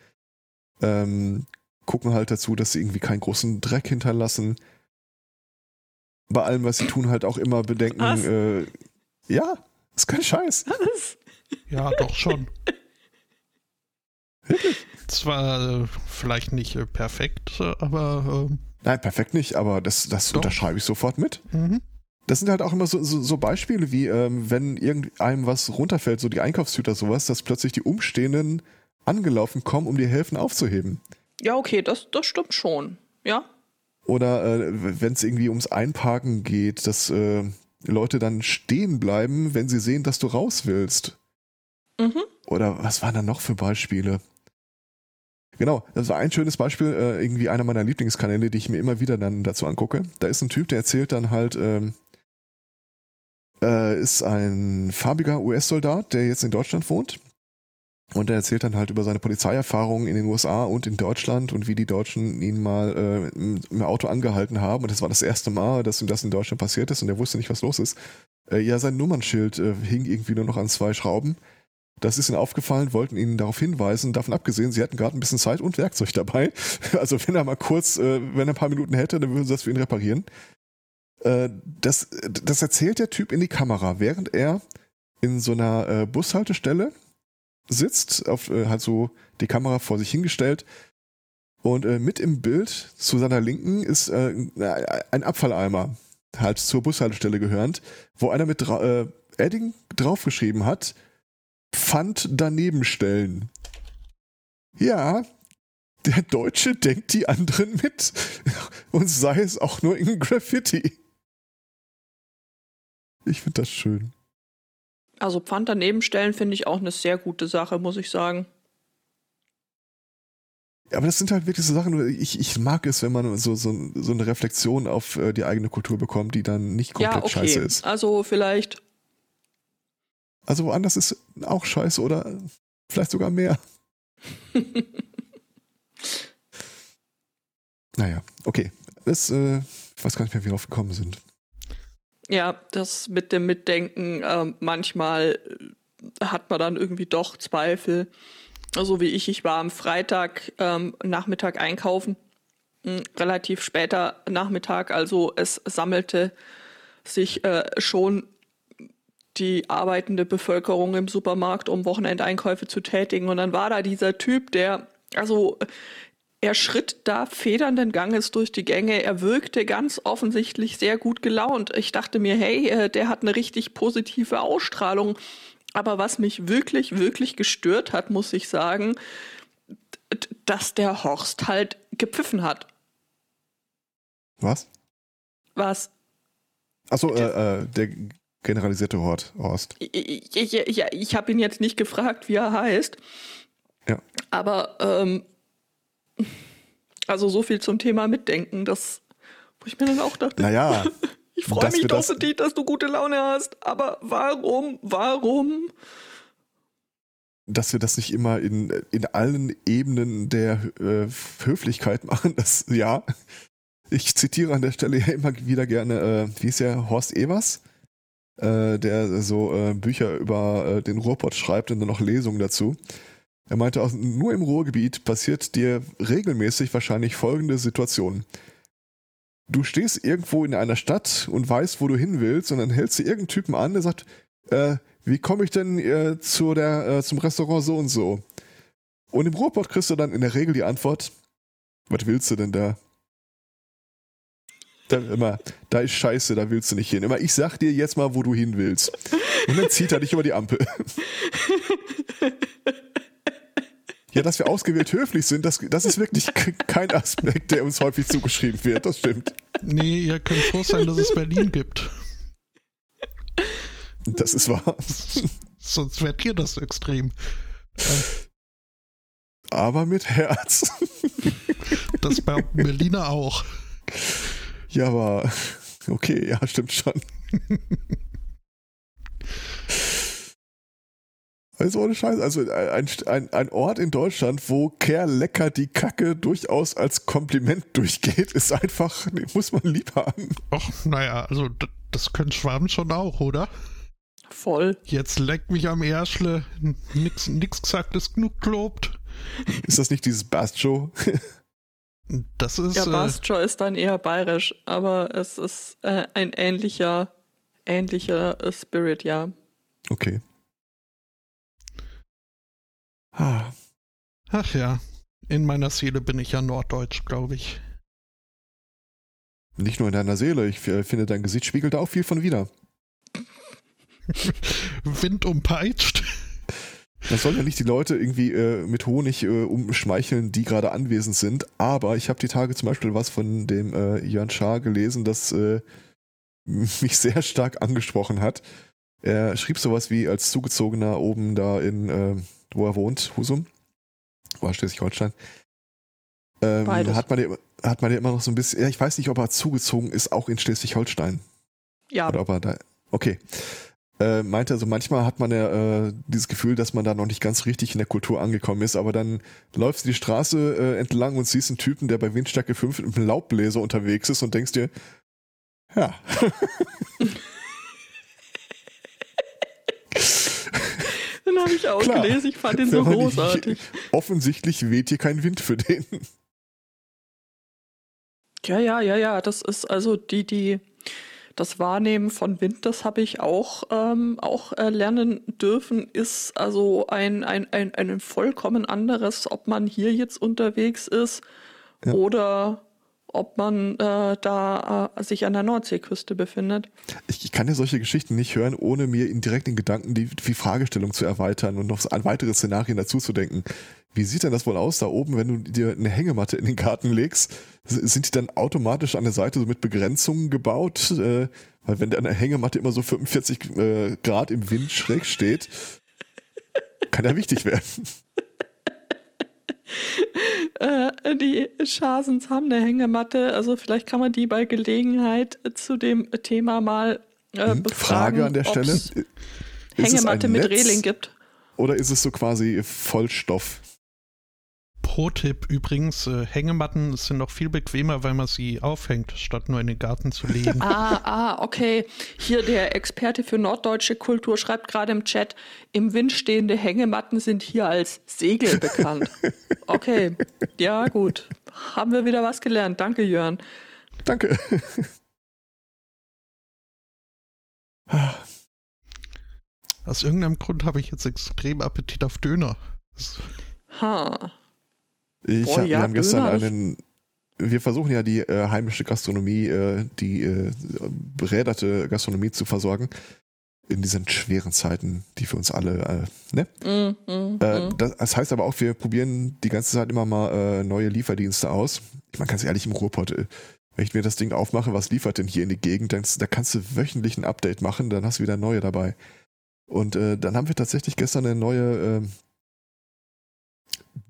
ähm, gucken halt dazu, dass sie irgendwie keinen großen Dreck hinterlassen. Bei allem, was sie tun, halt auch immer bedenken, äh, ja, ist kein Scheiß. Was? Ja, doch schon. [LAUGHS] Wirklich? Zwar äh, vielleicht nicht äh, perfekt, aber. Äh, Nein, perfekt nicht, aber das, das unterschreibe ich sofort mit. Mhm das sind halt auch immer so, so, so Beispiele wie, ähm, wenn irgendeinem was runterfällt, so die Einkaufstüte sowas, dass plötzlich die Umstehenden angelaufen kommen, um die helfen aufzuheben. Ja, okay, das, das stimmt schon. Ja. Oder äh, wenn es irgendwie ums Einparken geht, dass äh, Leute dann stehen bleiben, wenn sie sehen, dass du raus willst. Mhm. Oder was waren da noch für Beispiele? Genau, das war ein schönes Beispiel, äh, irgendwie einer meiner Lieblingskanäle, die ich mir immer wieder dann dazu angucke. Da ist ein Typ, der erzählt dann halt, ähm, äh, ist ein farbiger US-Soldat, der jetzt in Deutschland wohnt. Und er erzählt dann halt über seine Polizeierfahrungen in den USA und in Deutschland und wie die Deutschen ihn mal äh, im Auto angehalten haben. Und das war das erste Mal, dass ihm das in Deutschland passiert ist und er wusste nicht, was los ist. Äh, ja, sein Nummernschild äh, hing irgendwie nur noch an zwei Schrauben. Das ist ihnen aufgefallen, wollten ihn darauf hinweisen. Davon abgesehen, sie hatten gerade ein bisschen Zeit und Werkzeug dabei. [LAUGHS] Also wenn er mal kurz, äh, wenn er ein paar Minuten hätte, dann würden sie das für ihn reparieren. Äh, das, das erzählt der Typ in die Kamera, während er in so einer äh, Bushaltestelle sitzt, auf äh, halt so die Kamera vor sich hingestellt. Und äh, mit im Bild zu seiner Linken ist äh, ein Abfalleimer, halt zur Bushaltestelle gehörend, wo einer mit dra äh, Edding draufgeschrieben hat, Pfand daneben stellen. Ja, der Deutsche denkt die anderen mit. [LAUGHS] Und sei es auch nur in Graffiti. Ich finde das schön. Also Pfand daneben stellen finde ich auch eine sehr gute Sache, muss ich sagen. aber das sind halt wirklich so Sachen, ich, ich mag es, wenn man so, so, so eine Reflexion auf äh, die eigene Kultur bekommt, die dann nicht komplett ja, okay. scheiße ist. Also vielleicht. Also woanders ist auch scheiße oder vielleicht sogar mehr. [LAUGHS] naja, okay. Das, äh, ich weiß gar nicht mehr, wie wir drauf gekommen sind. Ja, das mit dem Mitdenken, äh, manchmal hat man dann irgendwie doch Zweifel so wie ich, ich war am Freitag ähm, Nachmittag einkaufen, mh, hm, relativ später Nachmittag, also es sammelte sich äh, schon die arbeitende Bevölkerung im Supermarkt, um Wochenendeinkäufe zu tätigen. Und dann war da dieser Typ, der, also er schritt da federnden Ganges durch die Gänge. Er wirkte ganz offensichtlich sehr gut gelaunt. Ich dachte mir, hey, äh, der hat eine richtig positive Ausstrahlung. Aber was mich wirklich, wirklich gestört hat, muss ich sagen, dass der Horst halt gepfiffen hat. Was? Was? Achso, äh, äh, der generalisierte Horst. Ja, ja, ja ich habe ihn jetzt nicht gefragt, wie er heißt. Ja. Aber, ähm, also so viel zum Thema Mitdenken, das, wo ich mir dann auch dachte. Naja. [LAUGHS] Ich freue mich doch für dich, dass du gute Laune hast. Aber warum, warum? Dass wir das nicht immer in, in allen Ebenen der äh, Höflichkeit machen, das ja. Ich zitiere an der Stelle ja immer wieder gerne, äh, wie ist der, Horst Evers, äh, der so äh, Bücher über äh, den Ruhrpott schreibt und dann noch Lesungen dazu. Er meinte, auch, nur im Ruhrgebiet passiert dir regelmäßig wahrscheinlich folgende Situation du stehst irgendwo in einer Stadt und weißt, wo du hin willst, und dann hältst du irgendeinen Typen an, der sagt, äh, wie komme ich denn äh, zu der, äh, zum Restaurant so und so? Und im Ruhrpott kriegst du dann in der Regel die Antwort, was willst du denn da? da? Immer, da ist scheiße, da willst du nicht hin. Immer, ich sag dir jetzt mal, wo du hin willst. Und dann zieht er dich über die Ampel. [LAUGHS] Ja, dass wir ausgewählt höflich sind, das, das ist wirklich kein Aspekt, der uns häufig zugeschrieben wird. Das stimmt. Nee, ihr könnt froh sein, dass es Berlin gibt. Das ist wahr. Sonst wärt ihr das extrem. Aber mit Herz. Das bei Berliner auch. Ja, aber okay, ja, stimmt schon. Also ohne Scheiß, also ein, ein, ein Ort in Deutschland, wo Kerl lecker die Kacke durchaus als Kompliment durchgeht, ist einfach, muss man lieb haben. Ach, naja, also das können Schwaben schon auch, oder? Voll. Jetzt leckt mich am Erschle, nix, nix gesagt ist genug gelobt. Ist das nicht dieses Bastjo? [LAUGHS] Das ist. Ja, Bastjo äh, ist dann eher bayerisch, aber es ist äh, ein ähnlicher, ähnlicher Spirit, ja. Okay. Ah. Ach ja, in meiner Seele bin ich ja norddeutsch, glaube ich. Nicht nur in deiner Seele, ich finde, dein Gesicht spiegelt da auch viel von wieder. [LAUGHS] Wind umpeitscht. Das soll ja nicht die Leute irgendwie äh, mit Honig äh, umschmeicheln, die gerade anwesend sind, aber ich habe die Tage zum Beispiel was von dem äh, Jörn Schaar gelesen, das äh, [LAUGHS] mich sehr stark angesprochen hat. Er schrieb sowas wie als Zugezogener oben da in äh, wo er wohnt, Husum, oder Schleswig-Holstein, ähm, hat, man ja, hat man ja immer noch so ein bisschen, ja, ich weiß nicht, ob er zugezogen ist, auch in Schleswig-Holstein. Ja. Oder ob er da, okay. Äh, meinte also, manchmal hat man ja äh, dieses Gefühl, dass man da noch nicht ganz richtig in der Kultur angekommen ist, aber dann läufst du die Straße äh, entlang und siehst einen Typen, der bei Windstärke 5 mit einem Laubbläser unterwegs ist und denkst dir, ja. [LAUGHS] Den habe ich auch Klar, gelesen. Ich fand den so großartig. offensichtlich weht hier kein Wind für den. Ja, ja, ja, ja. Das ist also die, die, das Wahrnehmen von Wind, das habe ich auch, ähm, auch äh, lernen dürfen, ist also ein, ein, ein, ein vollkommen anderes, ob man hier jetzt unterwegs ist ja. oder ob man äh, da äh, sich an der Nordseeküste befindet. Ich, ich, kann ja solche Geschichten nicht hören, ohne mir in direkten Gedanken die, die Fragestellung zu erweitern und noch an weitere Szenarien dazu zu denken. Wie sieht denn das wohl aus da oben, wenn du dir eine Hängematte in den Garten legst? Sind die dann automatisch an der Seite so mit Begrenzungen gebaut? Äh, weil wenn eine Hängematte immer so 45 äh, Grad im Wind schräg steht, kann ja wichtig werden. [LAUGHS] äh, die Schasens haben eine Hängematte. Also vielleicht kann man die bei Gelegenheit zu dem Thema mal äh, Hm, befragen, Frage an der Stelle. ob's Ist es Hängematte ein mit Netz Reling gibt. Oder ist es so quasi Vollstoff? Pro-Tipp übrigens, äh, Hängematten sind noch viel bequemer, weil man sie aufhängt, statt nur in den Garten zu legen. [LAUGHS] Ah, ah, okay. Hier der Experte für norddeutsche Kultur schreibt gerade im Chat, im Wind stehende Hängematten sind hier als Segel bekannt. Okay, ja gut. Haben wir wieder was gelernt. Danke, Jörn. Danke. Aus irgendeinem Grund habe ich jetzt extrem Appetit auf Döner. Ha. Ich Boah, hab, wir ja, haben gestern einen. Wir versuchen ja die äh, heimische Gastronomie, äh, die äh, beräderte Gastronomie zu versorgen. In diesen schweren Zeiten, die für uns alle, äh, ne? Mm, mm, mm. das, das heißt aber auch, wir probieren die ganze Zeit immer mal äh, neue Lieferdienste aus. Ich meine, ganz ehrlich, im Ruhrpott, wenn ich mir das Ding aufmache, was liefert denn hier in die Gegend, dann, da kannst du wöchentlich ein Update machen, dann hast du wieder neue dabei. Und äh, dann haben wir tatsächlich gestern eine neue äh,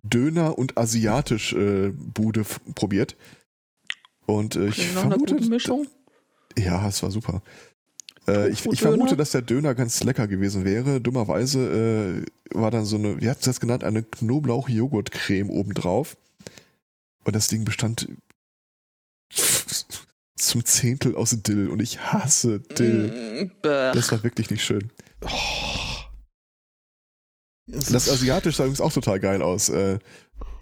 Döner- und Asiatisch-Bude f- probiert. Und äh, ich einer vermute, Mischung. ja, es war super. Äh, ich, ich vermute, dass der Döner ganz lecker gewesen wäre. Dummerweise äh, war dann so eine, wie hat es das genannt, eine Knoblauch-Joghurt-Creme obendrauf. Und das Ding bestand [LAUGHS] zum Zehntel aus Dill. Und ich hasse Dill. Mm. Das war wirklich nicht schön. oh. Das ist- Asiatisch sah übrigens auch total geil aus. Äh,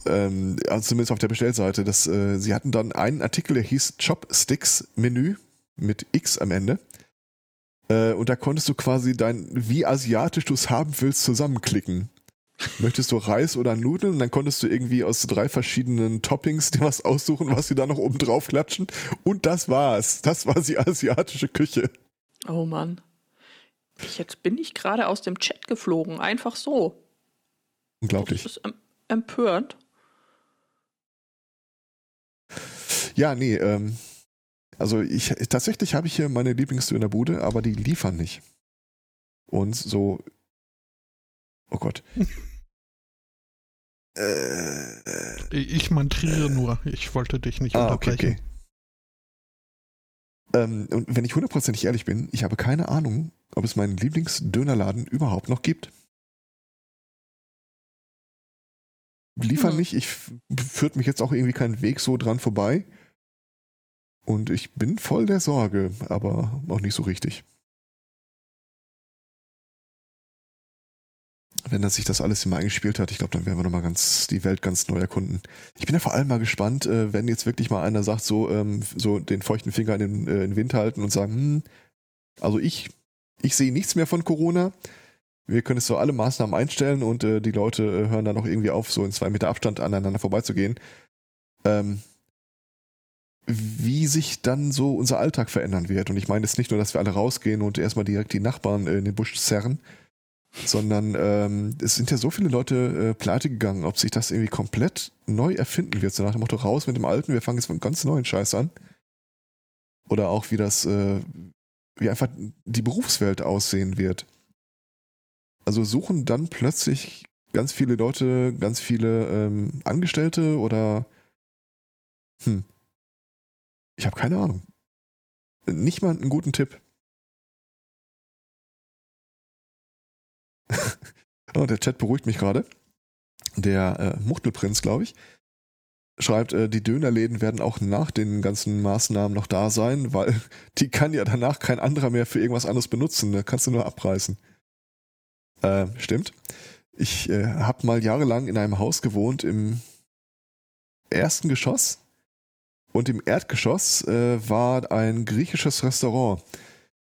ähm, also zumindest auf der Bestellseite. Das, äh, sie hatten dann einen Artikel, der hieß Chopsticks Menü mit X am Ende. Äh, und da konntest du quasi dein, wie asiatisch du es haben willst, zusammenklicken. Möchtest du Reis oder Nudeln? Und dann konntest du irgendwie aus drei verschiedenen Toppings dir was aussuchen, was sie da noch oben drauf klatschen. Und das war's. Das war die asiatische Küche. Oh Mann. Jetzt bin ich gerade aus dem Chat geflogen. Einfach so. Unglaublich. Das ist em- empörend. Ja, nee, ähm, also ich tatsächlich habe ich hier meine Lieblingsdönerbude, aber die liefern nicht. Und so, oh Gott. [LAUGHS] äh, Ich mantriere nur. Ich wollte dich nicht ah, okay, unterbrechen. okay. Ähm, und wenn ich hundertprozentig ehrlich bin, ich habe keine Ahnung, ob es meinen Lieblingsdönerladen überhaupt noch gibt. Liefern Hm. nicht, ich führt mich jetzt auch irgendwie kein Weg so dran vorbei. Und ich bin voll der Sorge, aber auch nicht so richtig. Wenn das sich das alles immer eingespielt hat, ich glaube, dann werden wir nochmal ganz die Welt ganz neu erkunden. Ich bin ja vor allem mal gespannt, äh, wenn jetzt wirklich mal einer sagt, so, ähm, so den feuchten Finger in den, äh, in den Wind halten und sagen, hm, also ich, ich sehe nichts mehr von Corona. Wir können jetzt so alle Maßnahmen einstellen und äh, die Leute äh, hören dann noch irgendwie auf, so in zwei Meter Abstand aneinander vorbeizugehen. Ähm, wie sich dann so unser Alltag verändern wird. Und ich meine jetzt nicht nur, dass wir alle rausgehen und erstmal direkt die Nachbarn äh, in den Busch zerren, sondern ähm, es sind ja so viele Leute äh, pleite gegangen, ob sich das irgendwie komplett neu erfinden wird. So nach dem Motto, raus mit dem Alten, wir fangen jetzt mit einem ganz neuen Scheiß an. Oder auch wie das, äh, wie einfach die Berufswelt aussehen wird. Also suchen dann plötzlich ganz viele Leute, ganz viele ähm, Angestellte oder hm. Ich habe keine Ahnung. Nicht mal einen guten Tipp. [LAUGHS] oh, der Chat beruhigt mich gerade. Der äh, Muchtelprinz, glaube ich, schreibt, äh, die Dönerläden werden auch nach den ganzen Maßnahmen noch da sein, weil [LAUGHS] die kann ja danach kein anderer mehr für irgendwas anderes benutzen. Da kannst du nur abreißen. Äh, stimmt. Ich äh, habe mal jahrelang in einem Haus gewohnt im ersten Geschoss und im Erdgeschoss äh, war ein griechisches Restaurant.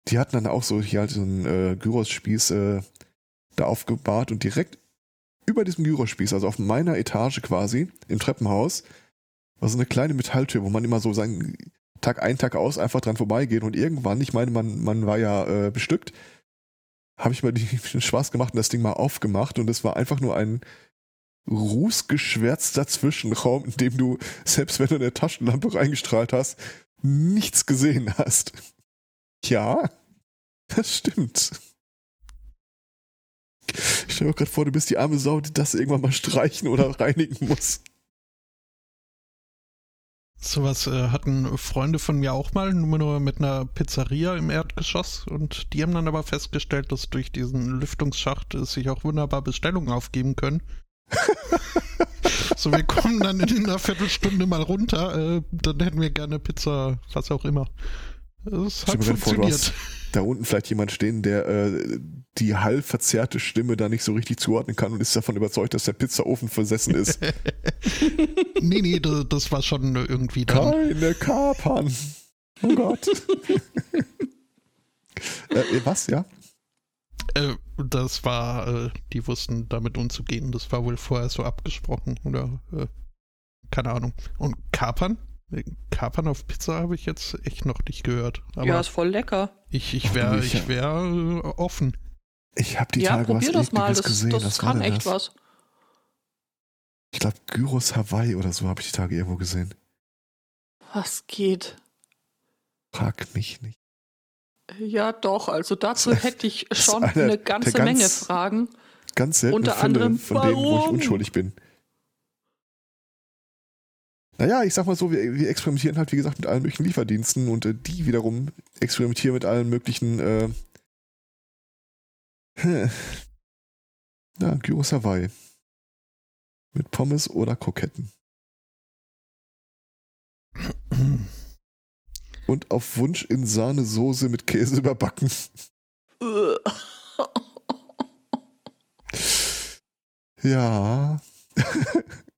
Die hatten dann auch so hier halt so einen äh, Gyros-Spieß äh, da aufgebahrt und direkt über diesem Gyrospieß, also auf meiner Etage quasi, im Treppenhaus, war so eine kleine Metalltür, wo man immer so seinen Tag ein, Tag aus einfach dran vorbeigeht und irgendwann, ich meine, man, man war ja äh, bestückt, habe ich mal [LAUGHS] den Spaß gemacht und das Ding mal aufgemacht und es war einfach nur ein rußgeschwärzter Zwischenraum, in dem du, selbst wenn du eine Taschenlampe reingestrahlt hast, nichts gesehen hast. Ja, das stimmt. Ich stelle mir gerade vor, du bist die arme Sau, die das irgendwann mal streichen oder reinigen muss. Sowas äh, hatten Freunde von mir auch mal, nur, nur mit einer Pizzeria im Erdgeschoss. Und die haben dann aber festgestellt, dass durch diesen Lüftungsschacht äh, sich auch wunderbar Bestellungen aufgeben können. [LAUGHS] so, wir kommen dann in einer Viertelstunde mal runter. Äh, dann hätten wir gerne Pizza, was auch immer. Das hat funktioniert. Vor, da unten vielleicht jemand stehen, der äh, die hallverzerrte Stimme da nicht so richtig zuordnen kann und ist davon überzeugt, dass der Pizzaofen versessen ist. [LAUGHS] nee, nee, das, das, war schon irgendwie dann. Keine Kapern. Oh Gott. [LAUGHS] äh, was, ja? Äh, das war, äh, die wussten damit umzugehen. Das war wohl vorher so abgesprochen oder äh, keine Ahnung. Und Kapern? Kapern auf Pizza habe ich jetzt echt noch nicht gehört. ja, ist voll lecker. Ich, ich wäre ich wär äh, offen. Ich habe die ja, Tage probier was das mal. Das, gesehen. das, das kann echt das? was. Ich glaube, Gyros Hawaii oder so habe ich die Tage irgendwo gesehen. Was geht? Frag mich nicht. Ja, doch. Also dazu [LAUGHS] hätte ich schon eine ganze ganz, Menge Fragen. Ganz selten Unter anderem, von warum? denen, wo ich unschuldig bin. Naja, ich sag mal so, wir, wir experimentieren halt, wie gesagt, mit allen möglichen Lieferdiensten und äh, die wiederum experimentieren mit allen möglichen äh, [LAUGHS] ja, Gyros Hawaii. Mit Pommes oder Kroketten. Und auf Wunsch in Sahnesoße mit Käse überbacken. [LAUGHS] ja. [LAUGHS]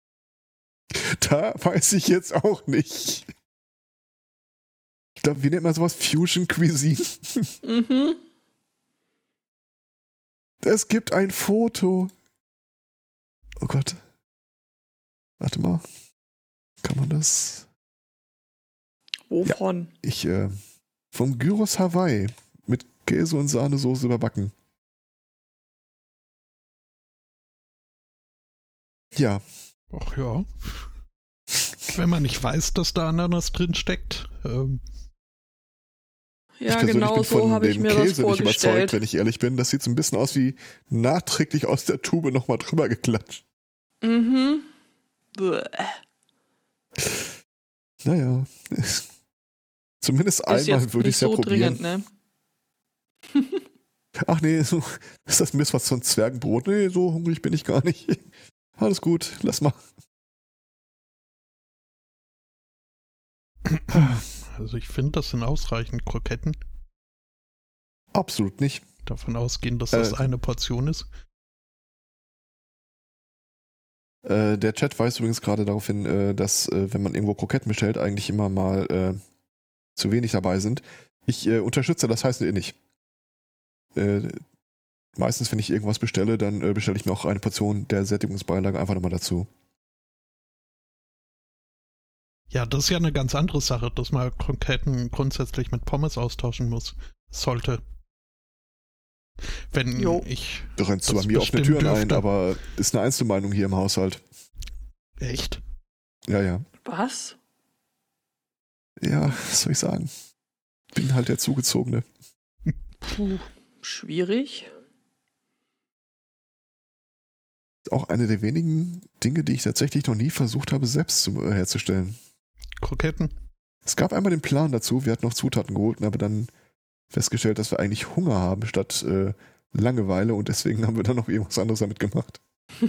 da weiß ich jetzt auch nicht. Ich glaube, wie nennt man sowas? Fusion Cuisine. mhm. Es gibt ein Foto. Oh Gott. Warte mal. Kann man das? Wovon? Ja, ich, äh, vom Gyros Hawaii mit Käse und Sahnesoße überbacken. Ja. Ach ja. [LAUGHS] Wenn man nicht weiß, dass da Ananas drin steckt. Ähm. Ja, genau so habe ich mir Käse das vorgestellt. nicht überzeugt, wenn ich ehrlich bin. Das sieht so ein bisschen aus wie nachträglich aus der Tube nochmal drüber geklatscht. Mhm. Bäh. Naja. [LAUGHS] Zumindest einmal würde ich es ja so probieren. Dringend, ne? [LAUGHS] Ach nee, so, ist das Mist was von Zwergenbrot? Nee, so hungrig bin ich gar nicht. Alles gut, lass mal. Also ich finde, das sind ausreichend Kroketten. Absolut nicht. Davon ausgehen, dass das äh, eine Portion ist. Äh, der Chat weist übrigens gerade darauf hin, äh, dass äh, wenn man irgendwo Kroketten bestellt, eigentlich immer mal äh, zu wenig dabei sind. Ich äh, unterstütze das heißt eh nicht. meistens, wenn ich irgendwas bestelle, dann bestelle ich mir auch eine Portion der Sättigungsbeilage einfach nochmal dazu. Ja, das ist ja eine ganz andere Sache, dass man Kroketten grundsätzlich mit Pommes austauschen muss. Sollte. Wenn jo. ich. Du rennst bei mir offene Türen dürfte. ein, aber ist eine Einzelmeinung hier im Haushalt. Echt? Ja, ja. Was? Ja, was soll ich sagen? Bin halt der Zugezogene. Puh, schwierig. Auch eine der wenigen Dinge, die ich tatsächlich noch nie versucht habe, selbst zu, äh, herzustellen. Kroketten. Es gab einmal den Plan dazu, wir hatten noch Zutaten geholt und haben dann festgestellt, dass wir eigentlich Hunger haben statt äh, Langeweile und deswegen haben wir dann noch irgendwas anderes damit gemacht. [LAUGHS]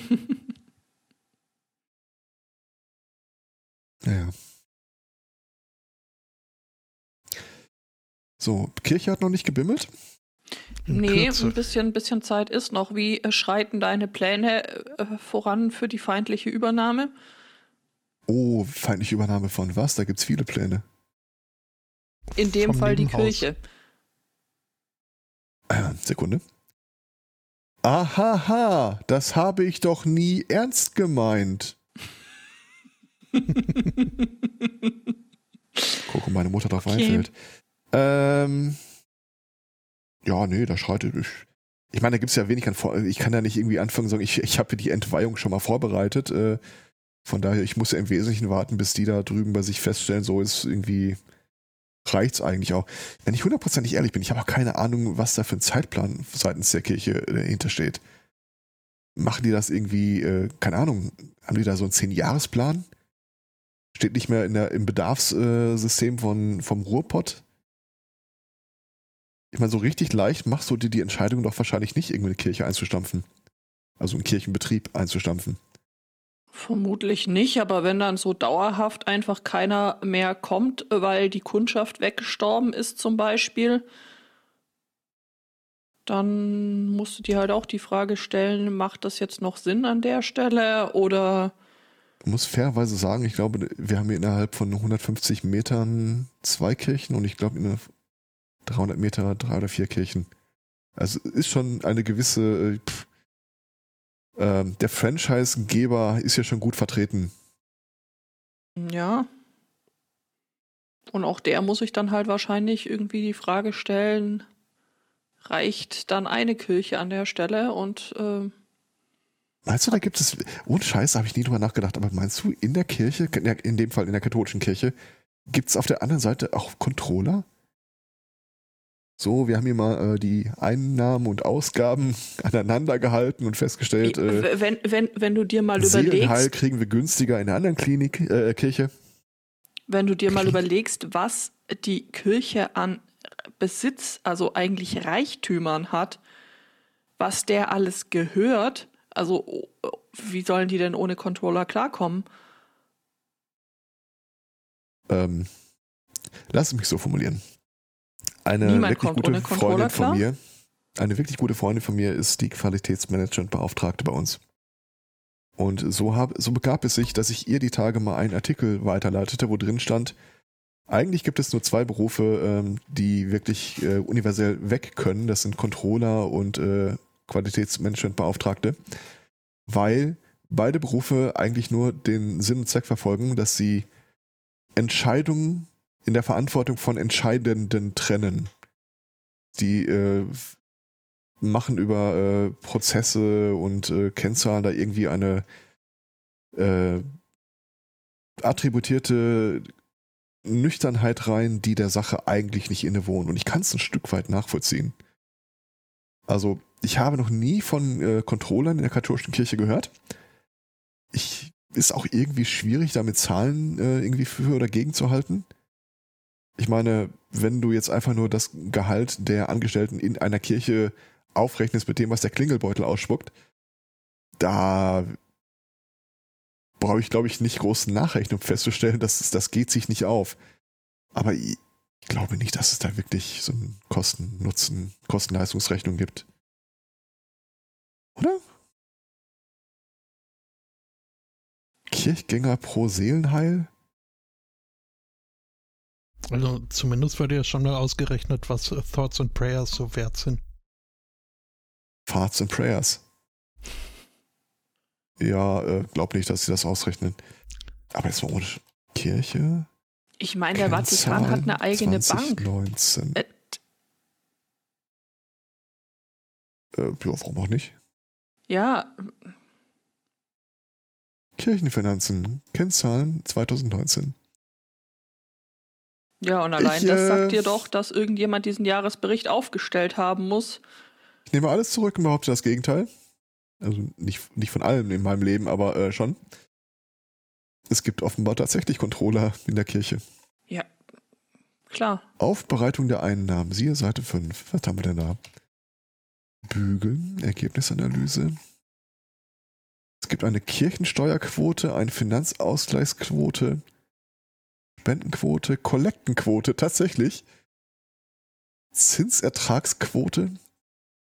naja. So, Kirche hat noch nicht gebimmelt? nee, Kürze. ein bisschen, ein bisschen Zeit ist noch. Wie schreiten deine Pläne äh, voran für die feindliche Übernahme? Oh, feindliche Übernahme von was? Da gibt es viele Pläne. In dem Vom Fall die Kirche. Äh, Sekunde. Ahaha, das habe ich doch nie ernst gemeint. [LAUGHS] Guck, meine Mutter drauf okay. einfällt. Ähm, ja, nee, da schreitet ich. Ich meine, da gibt es ja wenig an Vor Ich kann ja nicht irgendwie anfangen, sagen, ich, ich habe die Entweihung schon mal vorbereitet. Äh, von daher, ich muss ja im Wesentlichen warten, bis die da drüben bei sich feststellen, so ist irgendwie, reicht's eigentlich auch. Wenn ich hundertprozentig ehrlich bin, ich habe auch keine Ahnung, was da für ein Zeitplan seitens der Kirche äh, hintersteht. Machen die das irgendwie, äh, keine Ahnung, haben die da so einen Zehn-Jahres-Plan? Steht nicht mehr in der, im Bedarfssystem von, vom Ruhrpott. Ich meine, so richtig leicht machst du dir die Entscheidung doch wahrscheinlich nicht, irgendwie eine Kirche einzustampfen. Also einen Kirchenbetrieb einzustampfen. Vermutlich nicht, aber wenn dann so dauerhaft einfach keiner mehr kommt, weil die Kundschaft weggestorben ist zum Beispiel, dann musst du dir halt auch die Frage stellen, macht das jetzt noch Sinn an der Stelle oder... Ich muss fairerweise sagen, ich glaube, wir haben hier innerhalb von 150 Metern zwei Kirchen und ich glaube in 300 Meter drei oder vier Kirchen. Also ist schon eine gewisse... Äh, pff, äh, der Franchise-Geber ist ja schon gut vertreten. Ja. Und auch der muss sich dann halt wahrscheinlich irgendwie die Frage stellen, reicht dann eine Kirche an der Stelle und äh, Meinst du, da gibt es, ohne Scheiß, habe ich nie drüber nachgedacht, aber meinst du, in der Kirche, in dem Fall in der katholischen Kirche, gibt es auf der anderen Seite auch Controller? So, wir haben hier mal äh, die Einnahmen und Ausgaben [LAUGHS] aneinander gehalten und festgestellt, äh, wenn, wenn, wenn du dir mal Seelenheil überlegst, kriegen wir günstiger in der anderen Klinik, äh, Kirche. wenn du dir mal [LAUGHS] überlegst, was die Kirche an Besitz, also eigentlich Reichtümern hat, was der alles gehört, also wie sollen die denn ohne Controller klarkommen? Ähm, lass mich so formulieren. Eine Niemand wirklich kommt gute Freundin von klar? mir, eine wirklich gute Freundin von mir ist die Qualitätsmanagementbeauftragte bei uns. Und so, hab, so begab es sich, dass ich ihr die Tage mal einen Artikel weiterleitete, wo drin stand, eigentlich gibt es nur zwei Berufe, ähm, die wirklich äh, universell weg können. Das sind Controller und äh, Qualitätsmanagementbeauftragte, weil beide Berufe eigentlich nur den Sinn und Zweck verfolgen, dass sie Entscheidungen in der Verantwortung von Entscheidenden trennen. Die äh, machen über äh, Prozesse und äh, Kennzahlen da irgendwie eine äh, attributierte Nüchternheit rein, die der Sache eigentlich nicht innewohnt. Und ich kann es ein Stück weit nachvollziehen. Also, ich habe noch nie von äh, Controllern in der katholischen Kirche gehört. Ich ist auch irgendwie schwierig, damit Zahlen äh, irgendwie für oder gegen zu halten. Ich meine, wenn du jetzt einfach nur das Gehalt der Angestellten in einer Kirche aufrechnest mit dem, was der Klingelbeutel ausspuckt, da brauche ich, glaube ich, nicht groß nachrechnen, um festzustellen, dass das geht sich nicht auf. Aber ich, glaube nicht, dass es da wirklich so eine Kosten-Nutzen, Kosten-Leistungsrechnung gibt. Oder? Kirchgänger pro Seelenheil? Also zumindest wird ja schon mal ausgerechnet, was äh, Thoughts and Prayers so wert sind. Farts and Prayers. Ja, äh, glaub nicht, dass sie das ausrechnen. Aber jetzt mal ohne Kirche. Ich meine, der Vatikan hat eine eigene Bank. 2019. Äh, Äh, ja, warum auch nicht? ja, Kirchenfinanzen. Kennzahlen 2019. ja, und allein Ich, das äh, sagt dir doch, dass irgendjemand diesen Jahresbericht aufgestellt haben muss. Ich nehme alles zurück und behaupte das Gegenteil. Also nicht, nicht von allem in meinem Leben, aber äh, schon. Es gibt offenbar tatsächlich Controller in der Kirche. Ja, klar. Aufbereitung der Einnahmen. Siehe Seite 5. Was haben wir denn da? Bügeln, Ergebnisanalyse. Es gibt eine Kirchensteuerquote, eine Finanzausgleichsquote, Spendenquote, Kollektenquote, tatsächlich. Zinsertragsquote.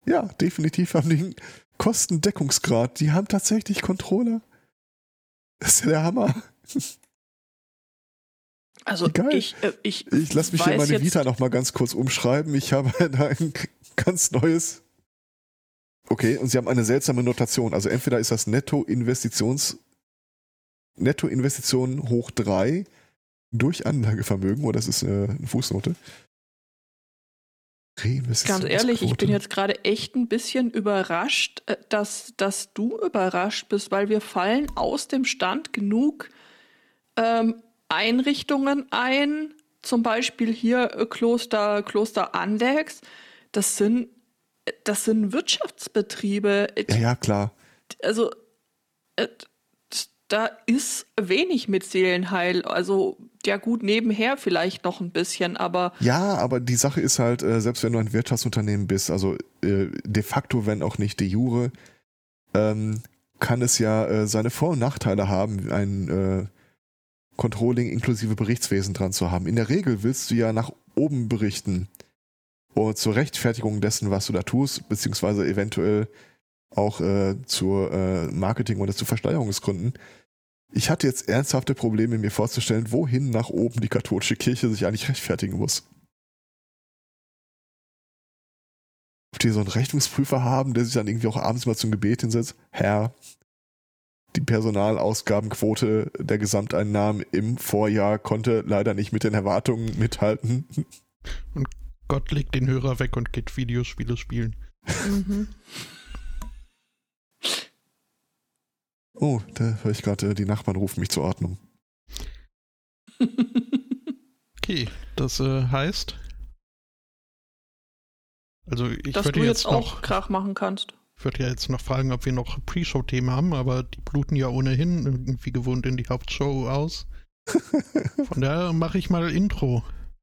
Ja, definitiv haben die einen Kostendeckungsgrad. Die haben tatsächlich Controller. Das ist ja der Hammer. Also geil. ich, äh, ich, Ich lasse mich hier meine jetzt, Vita nochmal ganz kurz umschreiben. Ich habe [LAUGHS] da ein ganz neues. Okay, und sie haben eine seltsame Notation. Also entweder ist das Netto-Investitions Nettoinvestitionen hoch 3 durch Anlagevermögen oder das ist äh, eine Fußnote. Ganz ehrlich, ich bin jetzt gerade echt ein bisschen überrascht, äh, dass, dass du überrascht bist, weil wir fallen aus dem Stand genug ähm, Einrichtungen ein, zum Beispiel hier äh, Kloster, Kloster Andex. Das sind, das sind Wirtschaftsbetriebe. Ja, ja, klar. Also, da ist wenig mit Seelenheil. Also ja gut, nebenher vielleicht noch ein bisschen, aber. Ja, aber die Sache ist halt, äh, selbst wenn du ein Wirtschaftsunternehmen bist, also äh, de facto, wenn auch nicht de jure, ähm, kann es ja äh, seine Vor- und Nachteile haben, ein Controlling inklusive Berichtswesen dran zu haben. In der Regel willst du ja nach oben berichten und zur Rechtfertigung dessen, was du da tust, beziehungsweise eventuell auch äh, zur äh, Marketing- oder zu Versteigerungsgründen. Ich hatte jetzt ernsthafte Probleme, mir vorzustellen, wohin nach oben die katholische Kirche sich eigentlich rechtfertigen muss. Ob die so einen Rechnungsprüfer haben, der sich dann irgendwie auch abends mal zum Gebet hinsetzt. Herr, die Personalausgabenquote der Gesamteinnahmen im Vorjahr konnte leider nicht mit den Erwartungen mithalten. Und Gott legt den Hörer weg und geht Videospiele spielen. Mhm. Oh, da höre ich gerade, äh, die Nachbarn rufen mich zur Ordnung. [LAUGHS] okay, das äh, heißt. Also ich Dass würde du jetzt, jetzt noch, auch Krach machen kannst. Ich würde ja jetzt noch fragen, ob wir noch Pre-Show-Themen haben, aber die bluten ja ohnehin irgendwie gewohnt in die Hauptshow aus. [LAUGHS] Von daher mache ich mal Intro.